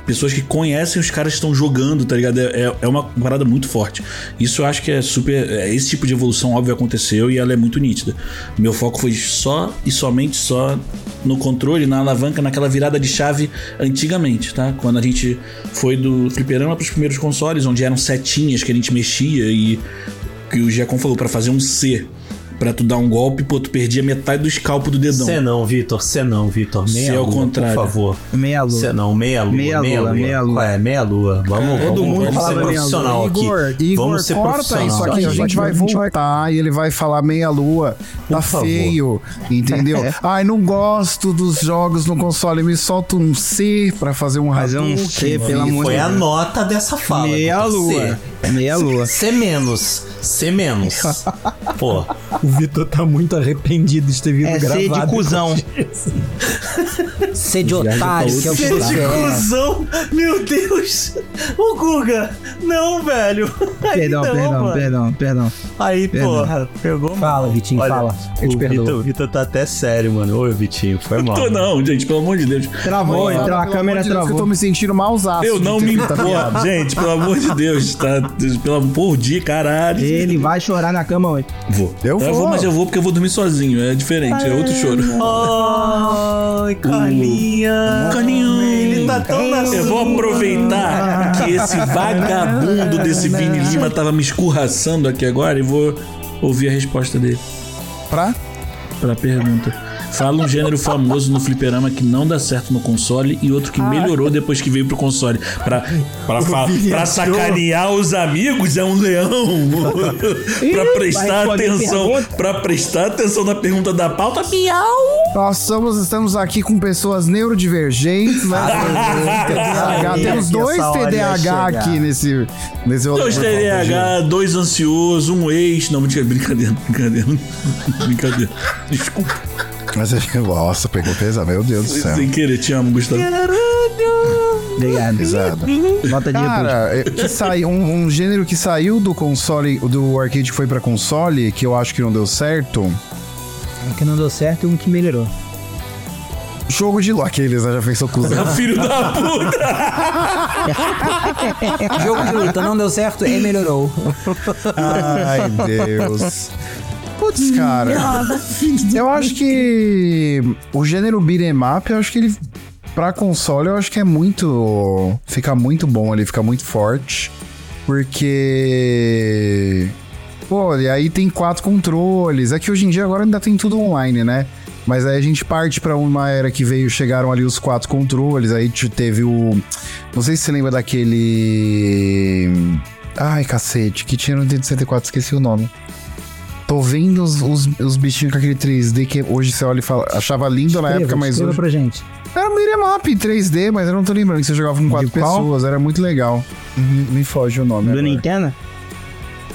Pessoas que conhecem os caras que estão jogando, tá ligado? É, é uma parada muito forte. Isso eu acho que é super. é, Esse tipo de evolução, óbvio, aconteceu e ela é muito nítida. Meu foco foi só e somente só no controle, na alavanca, naquela virada de chave antigamente, tá? Quando a gente foi do fliperama pros primeiros consoles, onde eram setinhas que a gente mexia e que o Giacom falou pra fazer um C. Pra tu dar um golpe, pô, tu perdia metade do escalpo do dedão. Cê não, Vitor, cê não, Vitor. Se Meia é o lua, contrário. por favor. Meia lua. Cê não, meia lua. Meia lua, meia lua. Qual é, meia lua. Vamos, Todo vamos, mundo vamos ser meia profissional lua. aqui. Igor, Igor, vamos ser corta profissional. isso aqui. A gente vai voltar e ele vai falar meia lua. Tá feio, entendeu? (laughs) Ai, não gosto dos jogos no console. Me solta um C pra fazer um Fazer um. C, pelo amor de Foi a Deus. nota dessa fala. Meia lua. Meia lua. C menos. C menos. (laughs) Pô, O Vitor tá muito arrependido de ter vindo É C de cuzão. C (laughs) de otário, que é o que C você de cuzão. Meu Deus. Ô, Guga. Não, velho. Aí Perdão, não, perdão, mano. perdão, perdão. Aí, Perdão. porra, pegou mal. Fala, Vitinho, Olha, fala. Eu te o perdoo. Vitor, o Vitor tá até sério, mano. Oi, Vitinho, foi mal. Tô não, gente, pelo amor de Deus. Travou, Fala, entrou, a câmera de Deus, que Eu tô travou. me sentindo malzaço. Eu não me piada. importo, gente, pelo amor de Deus, tá? Pelo por dia, caralho. Ele vai chorar na cama hoje. Vou. Eu vou. mas eu vou porque eu vou dormir sozinho, é diferente, é outro choro. Ai, Carlinha. Caninho. Ele tá tão na Eu vou aproveitar que esse vagabundo desse Vini Lima tava me escorraçando aqui agora e vou ouvir a resposta dele Pra? pra pergunta. Fala um gênero famoso no fliperama que não dá certo no console e outro que melhorou depois que veio pro console. Pra, pra, fa- pra sacanear os amigos é um leão. (laughs) pra prestar atenção. Pra prestar atenção na pergunta da pauta, miau. Nós somos, estamos aqui com pessoas neurodivergentes, né? TDAH. (laughs) Temos dois TDAH aqui nesse, nesse Dois TDAH, dois ansiosos, um ex. Não, mentira, brincadeira, brincadeira. (laughs) brincadeira. Desculpa. Mas, nossa, pegou pesado, meu Deus do céu. Sem querer, te amo, Gustavo. Obrigado. Nota de. Cara, é, que saiu, um, um gênero que saiu do console, do arcade que foi pra console, que eu acho que não deu certo. Um que não deu certo e um que melhorou. Jogo de luta. Aqueles, né, já pensou cuzão. (laughs) Filho da (laughs) puta! Jogo de luta não deu certo e melhorou. Ai, Deus. Putz, cara. eu acho que o gênero beat'em up, eu acho que ele pra console, eu acho que é muito fica muito bom ali, fica muito forte, porque pô, e aí tem quatro controles. É que hoje em dia agora ainda tem tudo online, né? Mas aí a gente parte pra uma era que veio, chegaram ali os quatro controles, aí te- teve o. Não sei se você lembra daquele. Ai, cacete, que tinha no Nintendo 64, esqueci o nome. Tô vendo os, os, os bichinhos com aquele 3D que hoje você olha e fala. Achava lindo na época, mas escreva hoje. pra gente. Era um beat'em up 3D, mas eu não tô lembrando que você jogava com quatro pessoas, era muito legal. Me, me foge o nome. Do agora. Nintendo?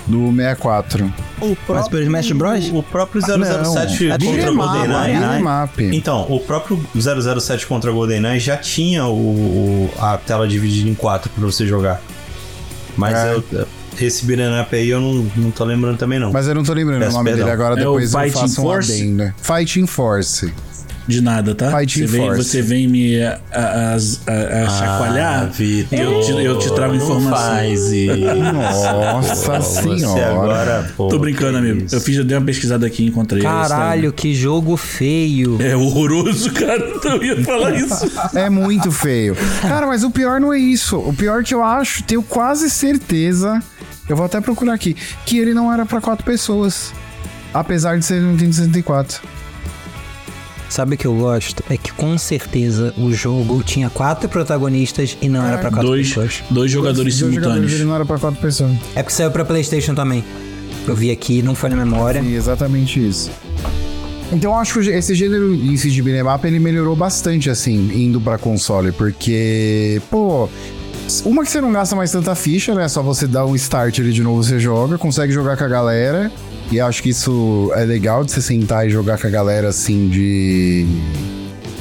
Do 64. O Mas pelo Smash Bros? O próprio Ah, não. 007 É contra GoldenEye. né? Beat'em up. Então, o próprio 007 contra GoldenEye já tinha o, o- a tela dividida em quatro pra você jogar. Mas É. eu, esse beat'em up aí eu não, não tô lembrando também não. Mas eu não tô lembrando Peço o nome perdão. dele agora, É depois eu Fighting faço um Force? adendo. Fighting Force. De nada, tá? Fighting você, vem, Force. você vem me a, a- a- a chacoalhar. Vitor, eu te- eu te trago informação. Isso. Nossa Você senhora. agora, pô, Tô brincando, amigo. isso. Eu fiz, eu dei uma pesquisada aqui e encontrei. Caralho, que jogo feio. É horroroso, (laughs) cara. Eu ia falar isso. É muito feio. Cara, mas o pior não é isso. O pior que eu acho, tenho quase certeza, eu vou até procurar aqui, que ele não era pra quatro pessoas. Apesar de ser no Nintendo 64. Sabe o que eu gosto? É que com certeza o jogo tinha quatro protagonistas e não era pra quatro Dois, pessoas. dois jogadores Dois jogadores, simultâneos. ele não era pra quatro pessoas. É porque saiu pra Playstation também. Eu vi aqui, não foi na memória. Sim, exatamente isso. Então eu acho que esse gênero em si de beat'em ele melhorou bastante, assim, indo pra console, porque, pô, uma que você não gasta mais tanta ficha, né? Só você dá um start ali de novo, você joga, consegue jogar com a galera. E acho que isso é legal de você sentar e jogar com a galera, assim, de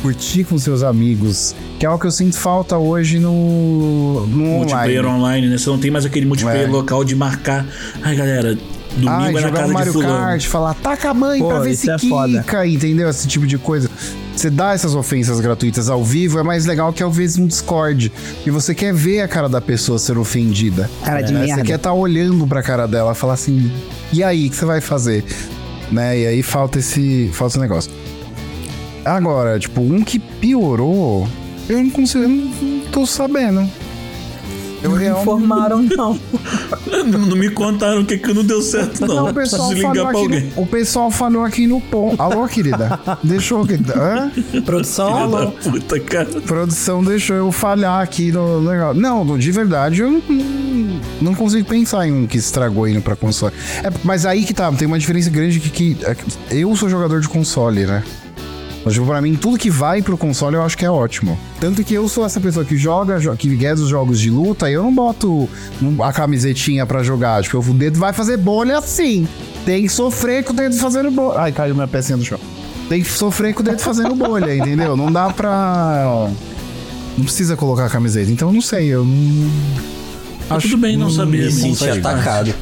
curtir com seus amigos, que é algo que eu sinto falta hoje no, no Multiplayer online. online, né? Você não tem mais aquele multiplayer É. local de marcar. Ai, galera, domingo Ah, é na jogar um casa de Mario fulano. Kart, falar, taca a mãe Pô, pra ver isso se é quica, entendeu? Esse tipo de coisa. Você dá essas ofensas gratuitas ao vivo, é mais legal que ao vezes um Discord. E você quer ver a cara da pessoa ser ofendida. Cara de né? merda. Você quer estar olhando pra cara dela e falar assim, e aí, o que você vai fazer? Né? E aí falta esse, falta esse negócio. Agora, tipo, um que piorou, eu não consigo, eu não, não tô sabendo. Eu realmente informaram, não. Não, não me contaram o que, que não deu certo, não. Não, o pessoal, Preciso falou ligar pra aqui alguém. no, o pessoal falou aqui no ponto. Alô, querida? Deixou. que- Hã? Produção, alô. puta, cara. Produção deixou eu falhar aqui no negócio. Não, de verdade, eu não, não consigo pensar em um que estragou indo pra console. É, mas aí que tá, tem uma diferença grande que, que é que eu sou jogador de console, né? Mas, tipo, pra mim, tudo que vai pro console eu acho que é ótimo. Tanto que eu sou essa pessoa que joga, jo- que guia os jogos de luta, e eu não boto a camisetinha pra jogar. Tipo, o dedo vai fazer bolha assim. Tem que sofrer com o dedo fazendo bolha. Ai, caiu minha pecinha no chão. Tem que sofrer com o dedo fazendo bolha, entendeu? Não dá pra. Não precisa colocar a camiseta. Então, eu não sei, eu não. Tá tudo bem não saber. Me não senti faz parte. atacado.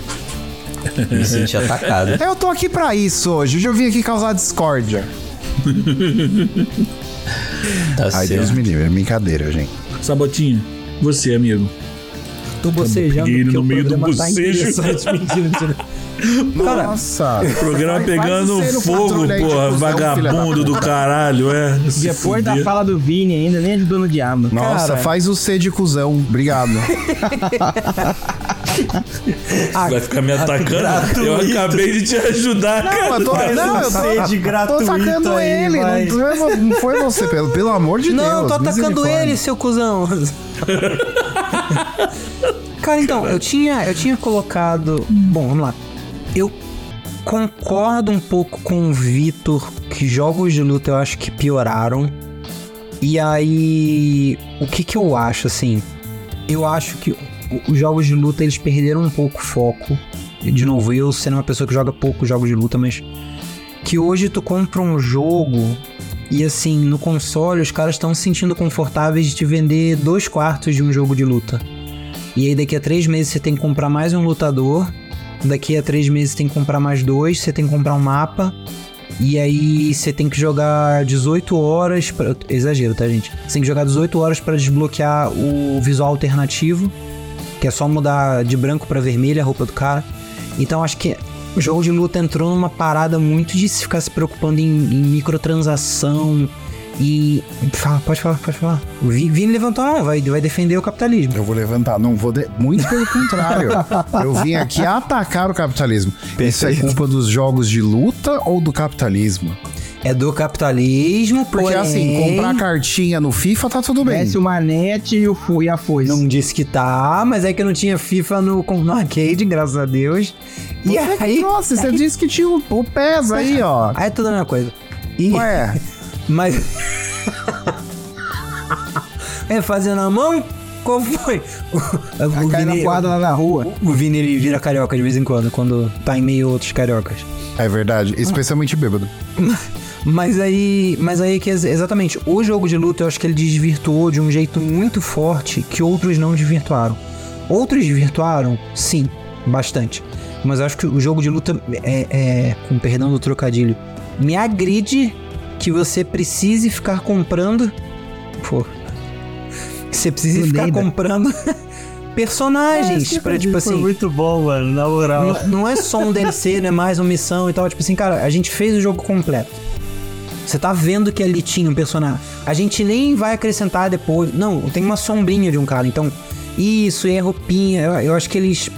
(laughs) Me senti atacado. Eu tô aqui pra isso hoje. Hoje eu vim aqui causar discórdia. (laughs) Tá Ai, certo. Deus me livre, é brincadeira, gente. Sabotinho, você, amigo. Tô bocejando porque no o meio do programa tá bocejo. (laughs) Cara, Nossa! Programa Faz- faz pegando fogo, porra. filha da Vagabundo do caralho, é. Depois da fala do Vini ainda, nem ajudou no diabo. Nossa, Cara. faz o C de cuzão. Obrigado. (laughs) Vai ficar me atacando? Eu acabei de te ajudar, cara. eu tô, não, eu tô, sede tô gratuita sacando aí, ele. vai. Não, foi vo- não foi você, pelo, pelo amor de Deus. Não, eu tô atacando ele, seu cuzão. Cara, então, eu tinha, eu tinha colocado. Bom, vamos lá. Eu concordo um pouco com o Vitor que jogos de luta eu acho que pioraram. E aí, o que que eu acho assim? Eu acho que os jogos de luta eles perderam um pouco o foco. De novo, eu sendo uma pessoa que joga pouco jogos de luta, mas que hoje tu compra um jogo e assim, no console os caras estão se sentindo confortáveis de te vender dois quartos de um jogo de luta. E aí daqui a três meses você tem que comprar mais um lutador. Daqui a três meses você tem que comprar mais dois, você tem que comprar um mapa. E aí você tem que jogar 18 horas. Pra... Exagero, tá, gente? Você tem que jogar 18 horas para desbloquear o visual alternativo. Que é só mudar de branco pra vermelho a roupa do cara. Então acho que o jogo de luta entrou numa parada muito de se ficar se preocupando em, em microtransação. E. Fala, pode falar, pode falar. O Vi- Vini levantou a mão, vai, vai defender o capitalismo. Eu vou levantar, não vou. De... Muito pelo contrário. (laughs) Eu vim aqui atacar o capitalismo. Isso é culpa dos jogos de luta ou do capitalismo? É do capitalismo, Porque porém, assim, comprar cartinha no FIFA tá tudo bem. Desce o manete e, o fu e a foice. Não disse que tá, mas é que não tinha FIFA no, no arcade, graças a Deus. E aí. Nossa, você (laughs) disse que tinha o, o PES aí, ó. Aí é tudo a mesma coisa. E, Ué, (laughs) Mas. (laughs) é fazendo a mão? Qual foi? O na Vini, quadra lá na rua. o Vini ele vira carioca de vez em quando, quando tá em meio a outros cariocas. é verdade, especialmente bêbado. Mas aí, mas aí que ex- exatamente, o jogo de luta eu acho que ele desvirtuou de um jeito muito forte que outros não desvirtuaram. Outros desvirtuaram, sim, bastante. Mas eu acho que o jogo de luta é, é com perdão do trocadilho, me agride que você precise ficar comprando, pô, que você precise ficar comprando (laughs) personagens pra tipo assim, muito bom, mano, na moral. não, não é só um DLC, não é mais uma missão e tal. Tipo assim, cara, a gente fez o jogo completo. Você tá vendo que ali tinha um personagem. A gente nem vai acrescentar depois. Não, tem uma sombrinha de um cara. Então, isso, e a roupinha. Eu, eu acho que eles.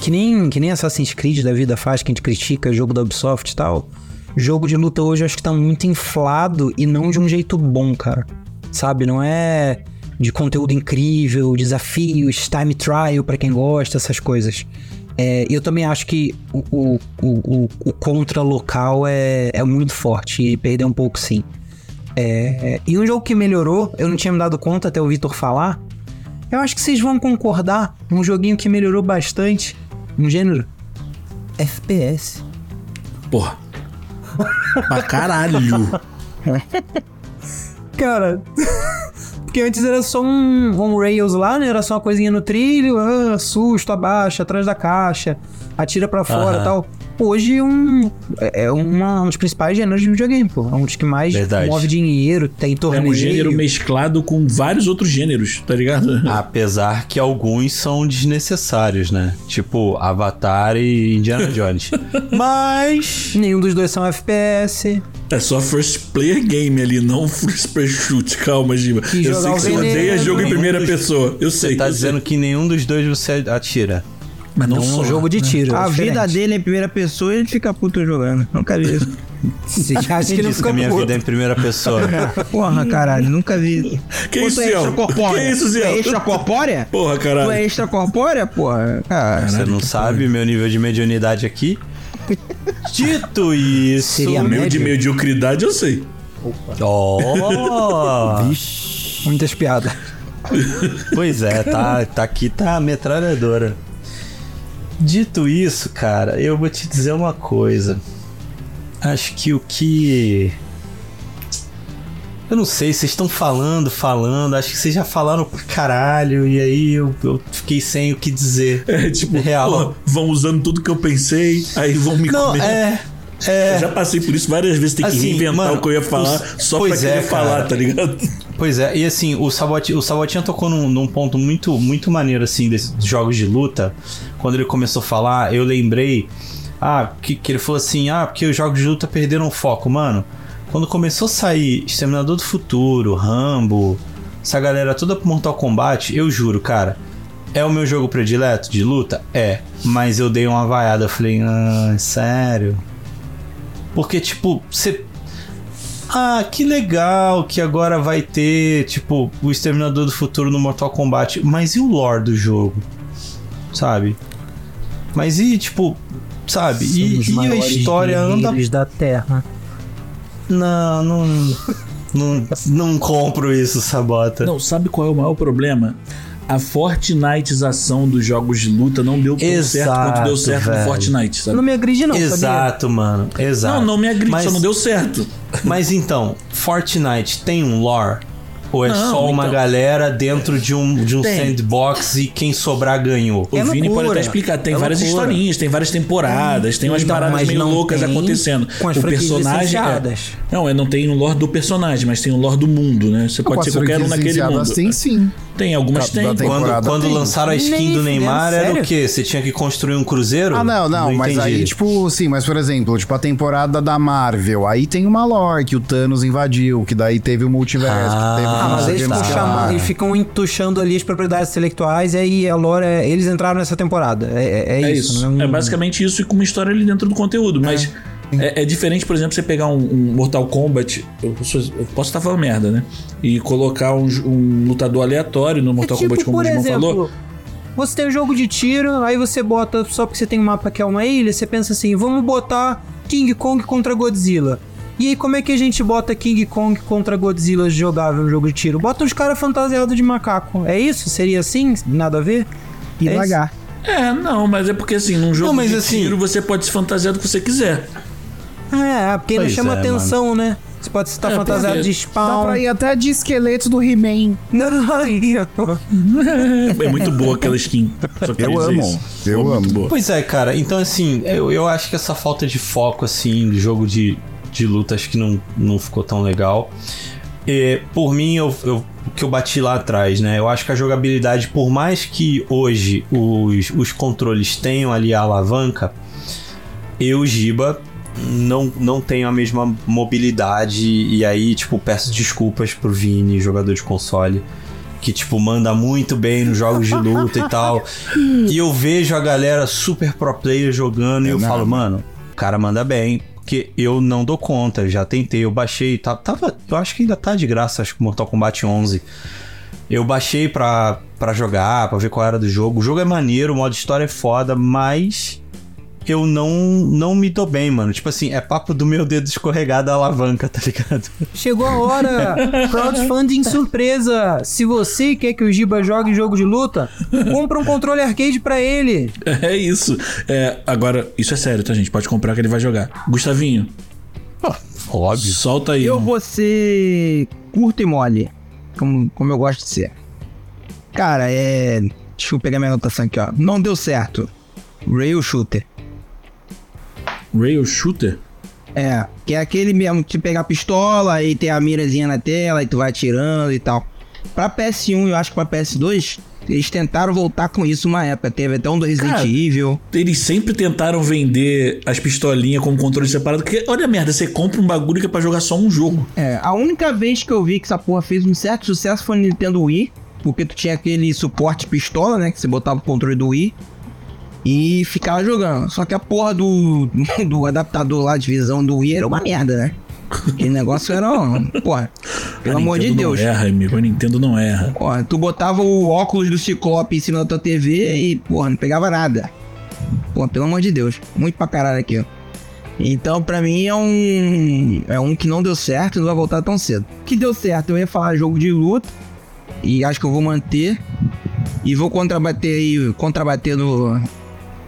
Que nem, que nem Assassin's Creed da vida faz, que a gente critica, jogo da Ubisoft e tal. Jogo de luta hoje eu acho que tá muito inflado e não de um jeito bom, cara. Sabe? Não é de conteúdo incrível, desafios, time trial pra quem gosta, essas coisas. É, eu também acho que o, o, o, o- contra local é, é muito forte e perdeu um pouco sim. É, e um jogo que melhorou, eu não tinha me dado conta até o Vitor falar. Eu acho que vocês vão concordar. Um joguinho que melhorou bastante. Um gênero. FPS. Porra. pra caralho. (laughs) Cara. Porque antes era só um, um Rails lá, né? Era só uma coisinha no trilho, ah, susto, abaixa, atrás da caixa, atira pra fora e Aham. tal. Hoje um, é uma, um dos principais gêneros de videogame, pô. É um dos que mais Verdade. move dinheiro, tem É torneio. um gênero mesclado com vários outros gêneros, tá ligado? (laughs) Apesar que alguns são desnecessários, né? Tipo Avatar e Indiana (laughs) Jones. Mas. Nenhum dos dois são FPS. É só first player game ali, não first player shoot. (laughs) Calma, Giba. Eu sei que você odeia jogo em primeira dos- pessoa. Eu sei. Você tá dizendo que nenhum dos dois você atira. Mas Não não é só. um jogo de tiro. A é vida dele é em primeira pessoa e ele fica puto jogando. Nunca vi isso. Você acha que não disse que fica a minha puto? vida é em primeira pessoa? (laughs) Porra, caralho, nunca vi. Que Pô, isso, tu é extracorpórea? Que isso, Tu é extracorpórea? Porra, Tu caralho. é extracorpórea, porra? Cara, Você não sabe meu nível de mediunidade aqui? Dito isso. Seria O meu médio? de mediocridade eu sei. Oh! (laughs) Muitas piadas. (laughs) Pois é, tá, tá aqui, tá a metralhadora. Dito isso, cara, eu vou te dizer uma coisa. Acho que o que. Eu não sei, vocês estão falando, falando, acho que vocês já falaram pra caralho, e aí eu, eu fiquei sem o que dizer. É tipo, Real. porra, vão usando tudo que eu pensei, aí vão me Não, comer. é. É. Eu já passei por isso várias vezes, tem que Assim, reinventar mano, o que eu ia falar os- só pra pois querer é, falar, tá ligado? Pois é, e assim, o, Sabot, o Sabotinha tocou num, num ponto muito, muito maneiro, assim, desses jogos de luta. Quando ele começou a falar, eu lembrei. Ah, que, que ele falou assim: ah, porque os jogos de luta perderam o foco. Mano, quando começou a sair Exterminador do Futuro, Rambo, essa galera toda pro Mortal Kombat, eu juro, cara. É o meu jogo predileto de luta? É. Mas eu dei uma vaiada, eu falei, ah, sério? Porque, tipo, você ah, que legal que agora vai ter, tipo, o Exterminador do Futuro no Mortal Kombat. Mas e o lore do jogo? Sabe? Mas e, tipo, sabe? E, Somos e a história anda. da Terra. Não, não. Não, não compro isso, Sabota. Não, sabe qual é o maior problema? A Fortniteização dos jogos de luta não deu tão certo quanto deu Exato, certo no velho. Fortnite, sabe? Não me agride não, sabia? Exato, mano. Exato. Não, não me agride, Mas- só não deu certo. Mas então, Fortnite tem um lore? Ou é Não, só uma então- galera dentro de um, de um Tem. sandbox e quem sobrar ganhou? O É Vini pode loucura. até explicar. Tem É várias loucura. historinhas, tem várias temporadas, tem umas Então, paradas mas meio não loucas acontecendo. com as o personagem. É, não, é, não tem o lore do personagem, mas tem o lore do mundo, né? Você pode ser qualquer um naquele mundo. Tem sim. Tem, algumas Da- tem. da. Quando, quando tem. lançaram a skin Nem do Neymar, era sério? o quê? Você tinha que construir um cruzeiro? Ah, não, não, mas entendi. aí, tipo, sim, mas por exemplo, tipo, a temporada da Marvel, aí tem uma lore que o Thanos invadiu, que daí teve o multiverso, Ah, que teve Ah, não mas eles ficam, não chamando, eles ficam entuchando ali as propriedades intelectuais e aí a lore, é- eles entraram nessa temporada. É, é- é É isso. isso. não É um- basicamente isso e com uma história ali dentro do conteúdo. Mas É, é diferente, por exemplo, você pegar um, um Mortal Kombat. Eu, posso- eu posso estar falando merda, né? E colocar um, um lutador aleatório no Mortal é tipo, Kombat, como por o exemplo, falou. você tem um jogo de tiro, aí você bota, só porque você tem um mapa que é uma ilha, você pensa assim, vamos botar King Kong contra Godzilla. E aí, como é que a gente bota King Kong contra Godzilla jogável no jogo de tiro? Bota uns caras fantasiados de macaco. É isso? Seria assim? Nada a ver? E É isso? devagar. É, não, mas é porque assim, num jogo mas de assim- tiro você pode se fantasiar do que você quiser. É, porque não Pois chama é, atenção, né? Você pode estar É, fantasiado porque de Dá spawn. pra ir até de esqueletos do He-Man. Não. É muito boa aquela skin. Eu amo, isso. eu muito amo. boa. Pois é, cara. Então, assim, eu, eu acho que essa falta de foco, assim, do jogo de, de luta, acho que não, não ficou tão legal. E, por mim, eu, eu- o que eu bati lá atrás, né? Eu acho que a jogabilidade, por mais que hoje os, os controles tenham ali a alavanca, eu, Giba, não, não tenho a mesma mobilidade. E aí, tipo, peço desculpas pro Vini, jogador de console. Que, tipo, manda muito bem nos jogos de luta e tal. E eu vejo a galera super pro player jogando e eu nada. falo, mano, o cara manda bem. Porque eu não dou conta, já tentei, eu baixei, tá- tava, eu acho que ainda tá de graça, acho que Mortal Kombat 11. Eu baixei pra, pra jogar, pra ver qual era do jogo. O jogo é maneiro, o modo história é foda, mas eu não, não me dou bem, mano. Tipo assim, é papo do meu dedo escorregar da alavanca, tá ligado? Chegou a hora! (laughs) Crowdfunding surpresa! Se você quer que o Giba jogue jogo de luta, compra um controle arcade pra ele. É isso. É, agora, isso é sério, tá, gente? Pode comprar que ele vai jogar. Gustavinho, Óbvio. solta aí. Eu irmão. vou ser curto e mole, como, como eu gosto de ser. Cara, é. Deixa eu pegar minha anotação aqui, ó. Não deu certo. Rail Shooter. Rail Shooter? É, que é aquele mesmo que pegar a pistola e tem a mirazinha na tela e tu vai atirando e tal. Pra PS1 e eu acho que pra PS2, eles tentaram voltar com isso uma época. Teve até um do Resident Cara, Evil. Eles sempre tentaram vender as pistolinhas como controle separado. Porque, olha a merda, você compra um bagulho que é pra jogar só um jogo. É, a única vez que eu vi que essa porra fez um certo sucesso foi no Nintendo Wii. Porque tu tinha aquele suporte pistola, né? Que você botava o controle do Wii. E ficava jogando. Só que a porra do, (laughs) do adaptador lá de visão do Wii era uma merda, né? Aquele negócio era. um- Porra, pelo A amor de Nintendo Deus. Não erra, amigo. A Nintendo não erra. Porra, tu botava o óculos do Ciclope em cima da tua TV e, porra, não pegava nada. Porra, pelo amor de Deus. Muito pra caralho aqui, ó. Então, pra mim, é um. É um que não deu certo e não vai voltar tão cedo. Que deu certo, eu ia falar jogo de luta. E acho que eu vou manter. E vou contrabater aí. Contrabater no.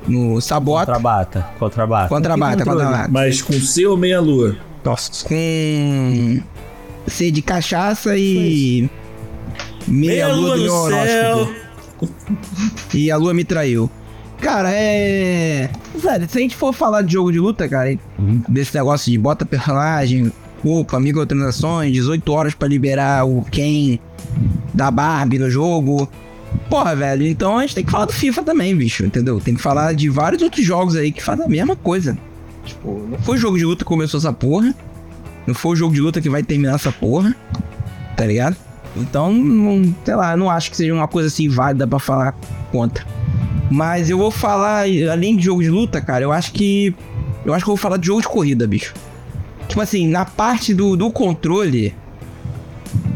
No Sabota. Contrabata, contrabata. Contrabata, contrabata. Mas com C ou meia lua? Nossa. Com. C de cachaça e. Meia, lua do meu horóscopo. E a lua me traiu. Cara, é. Velho, se a gente for falar de jogo de luta, cara, desse negócio de bota personagem, opa, microtransações, 18 horas pra liberar o Ken da Barbie no jogo. Porra, velho, então a gente tem que falar do FIFA também, bicho, entendeu? Tem que falar de vários outros jogos aí que fazem a mesma coisa. Tipo, não foi o jogo de luta que começou essa porra. Não foi o jogo de luta que vai terminar essa porra. Tá ligado? Então, não, sei lá, não acho que seja uma coisa assim válida pra falar contra. Mas eu vou falar, além de jogo de luta, cara, eu acho que. Eu acho que eu vou falar de jogo de corrida, bicho. Tipo assim, na parte do, do controle.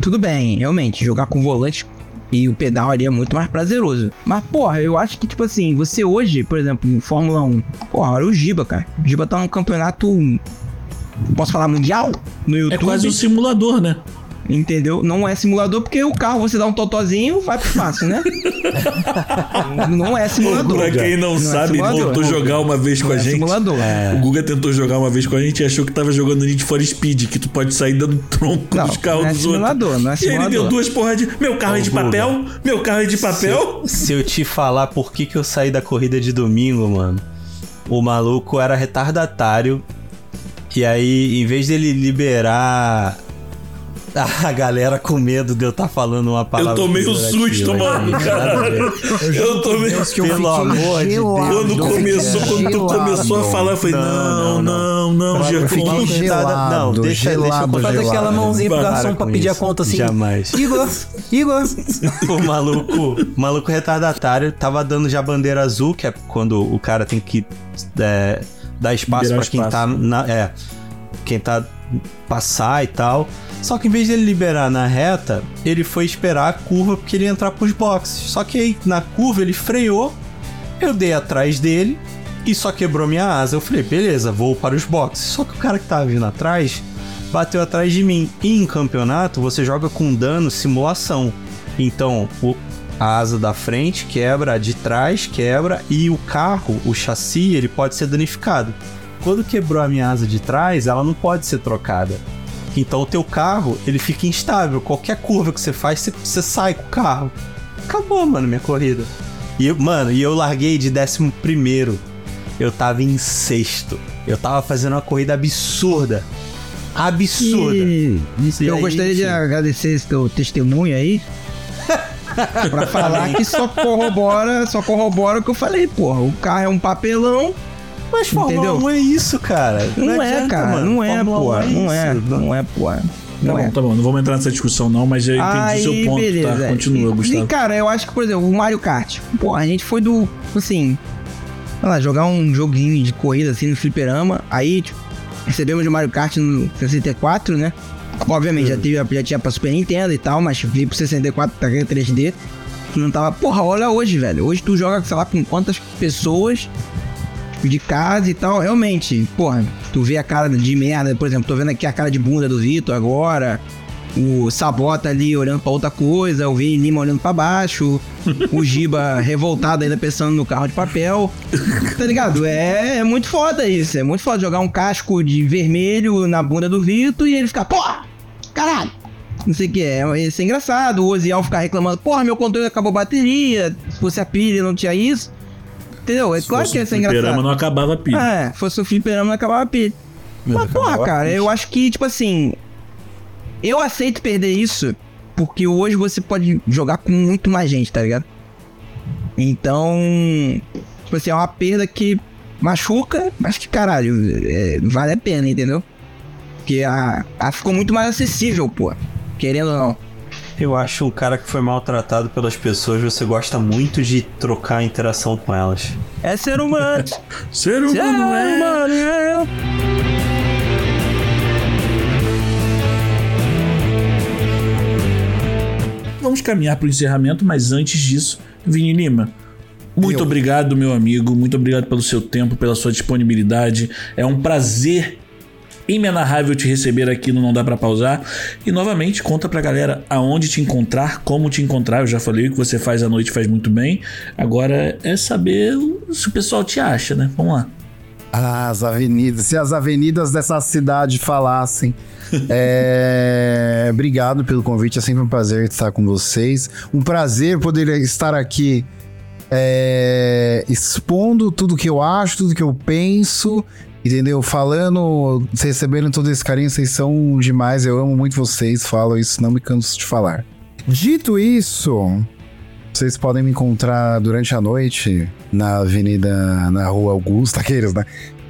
Tudo bem, realmente, jogar com volante e o pedal ali é muito mais prazeroso. Mas, porra, eu acho que, tipo assim, você hoje, por exemplo, em Fórmula 1, porra, olha o Giba, cara. O Giba tá num campeonato. Posso falar mundial? No YouTube. É quase um simulador, né? Entendeu? Não é simulador porque o carro você dá um totozinho vai pro fácil, né? (laughs) não é simulador. Pra quem não, é sabe, simulador. tentou jogar uma vez com Não a é gente. simulador. O Guga tentou jogar uma vez com a gente e achou que tava jogando Need for Speed, que tu pode sair dando tronco Não, nos carros não é dos simulador, outros. não é E ele deu simulador. duas porras de. Meu carro é de Ô, Guga. papel? Meu carro é de papel? Se eu te falar por que, que eu saí da corrida de domingo, mano, o maluco era retardatário. E aí, em vez dele liberar (laughs) a galera com medo de eu estar falando uma palavra. Eu tomei um susto, mano, caralho. ver. Eu tomei. que eu Pelo amor de Deus. Quando eu começou, quando tu começou a falar, eu falei: Não, não, não, não, Fiquei gelado. Não, gelado, deixa, deixa eu gelado, contar. Faz aquela mãozinha pro garçom pra pedir a conta assim. Jamais. Igor, Igor. o maluco, (laughs) o maluco retardatário tava dando já bandeira azul, que é quando o cara tem que é, dar espaço para quem tá na. É. Quem tá passar e tal. Só que em vez dele liberar na reta, ele foi esperar a curva porque ele ia entrar pros boxes. Só que aí na curva ele freou, eu dei atrás dele e só quebrou minha asa. Eu falei, beleza, vou para os boxes. Só que o cara que tava vindo atrás bateu atrás de mim. E em campeonato você joga com dano simulação. Então o, a asa da frente quebra, a de trás quebra e o carro, o chassi, ele pode ser danificado. Quando quebrou a minha asa de trás, ela não pode ser trocada. Então o teu carro, ele fica instável. Qualquer curva que você faz, você, você sai com o carro. Acabou, mano, minha corrida. E, eu- mano, e eu larguei de décimo primeiro. Eu tava em sexto. Eu tava fazendo uma corrida absurda. Absurda. E E eu aí, gostaria de agradecer esse teu testemunho aí. (laughs) pra falar que só corrobora, só corrobora o que eu falei, porra. O carro é um papelão. Mas Fórmula Entendeu? 1 é isso, cara. Não, é, adianta, cara. mano. Não é, porra. 1 Não é. Não é, porra. Tá Não bom, é. tá bom. Não vamos entrar nessa discussão, não, mas eu entendi seu ponto, tá? Continua, e, Gustavo. E, cara, eu acho que, por exemplo, o Mario Kart. Pô, a gente foi do. Assim. Sei lá, jogar um joguinho de corrida assim no fliperama. Aí, tipo, recebemos o Mario Kart no 64, né? Obviamente, já, tive, já tinha pra Super Nintendo e tal, mas vi pro 64 pra 3D. Tu não tava. Porra, olha hoje, velho. Hoje tu joga, sei lá, com quantas pessoas de casa e tal. Realmente, porra, tu vê a cara de merda, por exemplo, tô vendo aqui a cara de bunda do Vitor agora. O Sabota ali olhando pra outra coisa, o Vini Lima olhando pra baixo, o (laughs) Giba revoltado ainda pensando no carro de papel. Tá ligado? É, é muito foda isso. É muito foda jogar um casco de vermelho na bunda do Vitor e ele ficar, porra, caralho. Não sei o que é. Isso é engraçado. O Oziel ficar reclamando, porra, meu controle acabou a bateria. Se fosse a pilha não tinha isso. Entendeu? É Se claro que ia ser engraçado. não acabava a pilha. É, fosse o fliperama não acabava a pilha. Mas, porra, cara, eu acho que, tipo assim. Eu aceito perder isso porque hoje você pode jogar com muito mais gente, tá ligado? Então. Tipo assim, é uma perda que machuca, mas que caralho, é, vale a pena, entendeu? Porque a, a ficou muito mais acessível, pô. Querendo ou não. Eu acho um cara que foi maltratado pelas pessoas, você gosta muito de trocar interação com elas. É ser humano. Ser (laughs) ser humano é... humano, é. Vamos caminhar para o encerramento, mas antes disso, Vini Lima, muito Eu. obrigado, meu amigo. Muito obrigado pelo seu tempo, pela sua disponibilidade. É um prazer inenarrável te receber aqui no Não Dá Pra Pausar. E novamente, conta pra galera aonde te encontrar, como te encontrar. Eu já falei o que você faz à noite faz muito bem. Agora é saber se o pessoal te acha, né? Vamos lá. Ah, As avenidas, se as avenidas dessa cidade falassem. (laughs) É, Obrigado pelo convite, é sempre um prazer estar com vocês. Um prazer poder estar aqui é, expondo tudo que eu acho, tudo que eu penso, entendeu? Falando, recebendo todo esse carinho, vocês são demais, eu amo muito vocês, falo isso, não me canso de falar. Dito isso, vocês podem me encontrar durante a noite na Avenida, na Rua Augusta, (laughs) aqueles, né?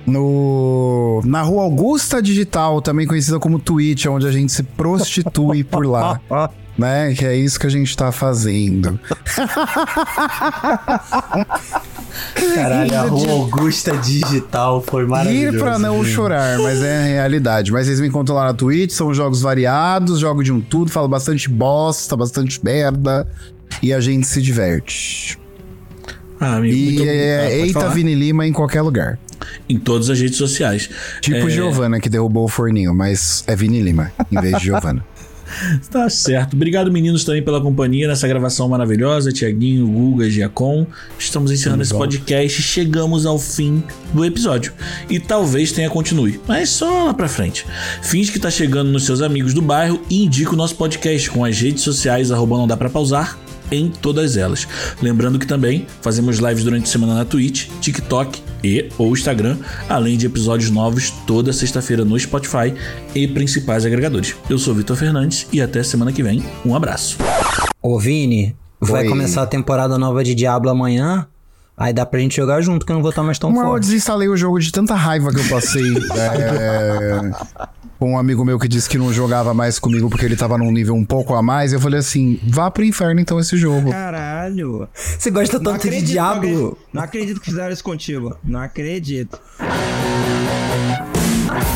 No, na Rua Augusta Digital, também conhecida como Twitch, onde a gente se prostitui por lá, (laughs) né? Que é isso que a gente tá fazendo. (laughs) Caralho, a Rua Augusta Digital foi maravilhoso. Ir pra não gente. chorar, mas é a realidade. Mas vocês me encontram lá na Twitch, são jogos variados, jogo de um tudo, falo bastante bosta, bastante merda. E a gente se diverte. Ah, amigo, E muito é, ah, Eita? Vini Lima em qualquer lugar. Em todas as redes sociais. Tipo É. Giovana, que derrubou o forninho, mas é Vini Lima, em vez de Giovana. (laughs) (laughs) Tá certo. Obrigado, meninos, também pela companhia nessa gravação maravilhosa. Tiaguinho, Guga, Giacom. Estamos encerrando esse podcast e chegamos ao fim do episódio. E talvez tenha continue, mas só lá pra frente. Finge que tá chegando nos seus amigos do bairro e indica o nosso podcast com as redes sociais, arroba não dá pra pausar, em todas elas. Lembrando que também fazemos lives durante a semana na Twitch, TikTok e ou Instagram, além de episódios novos toda sexta-feira no Spotify e principais agregadores. Eu sou Vitor Fernandes e até semana que vem. Um abraço. Ô, Vini, vai Oi. começar a temporada nova de Diablo amanhã. Aí dá pra gente jogar junto, que eu não vou estar mais tão Mas eu forte. desinstalei o jogo de tanta raiva que eu passei. (laughs) é, com um amigo meu que disse que não jogava mais comigo porque ele tava num nível um pouco a mais. Eu falei assim: vá pro inferno então esse jogo. Caralho. Você gosta Não tanto de acredito que Diablo? alguém- Não acredito que fizeram isso contigo. Não acredito.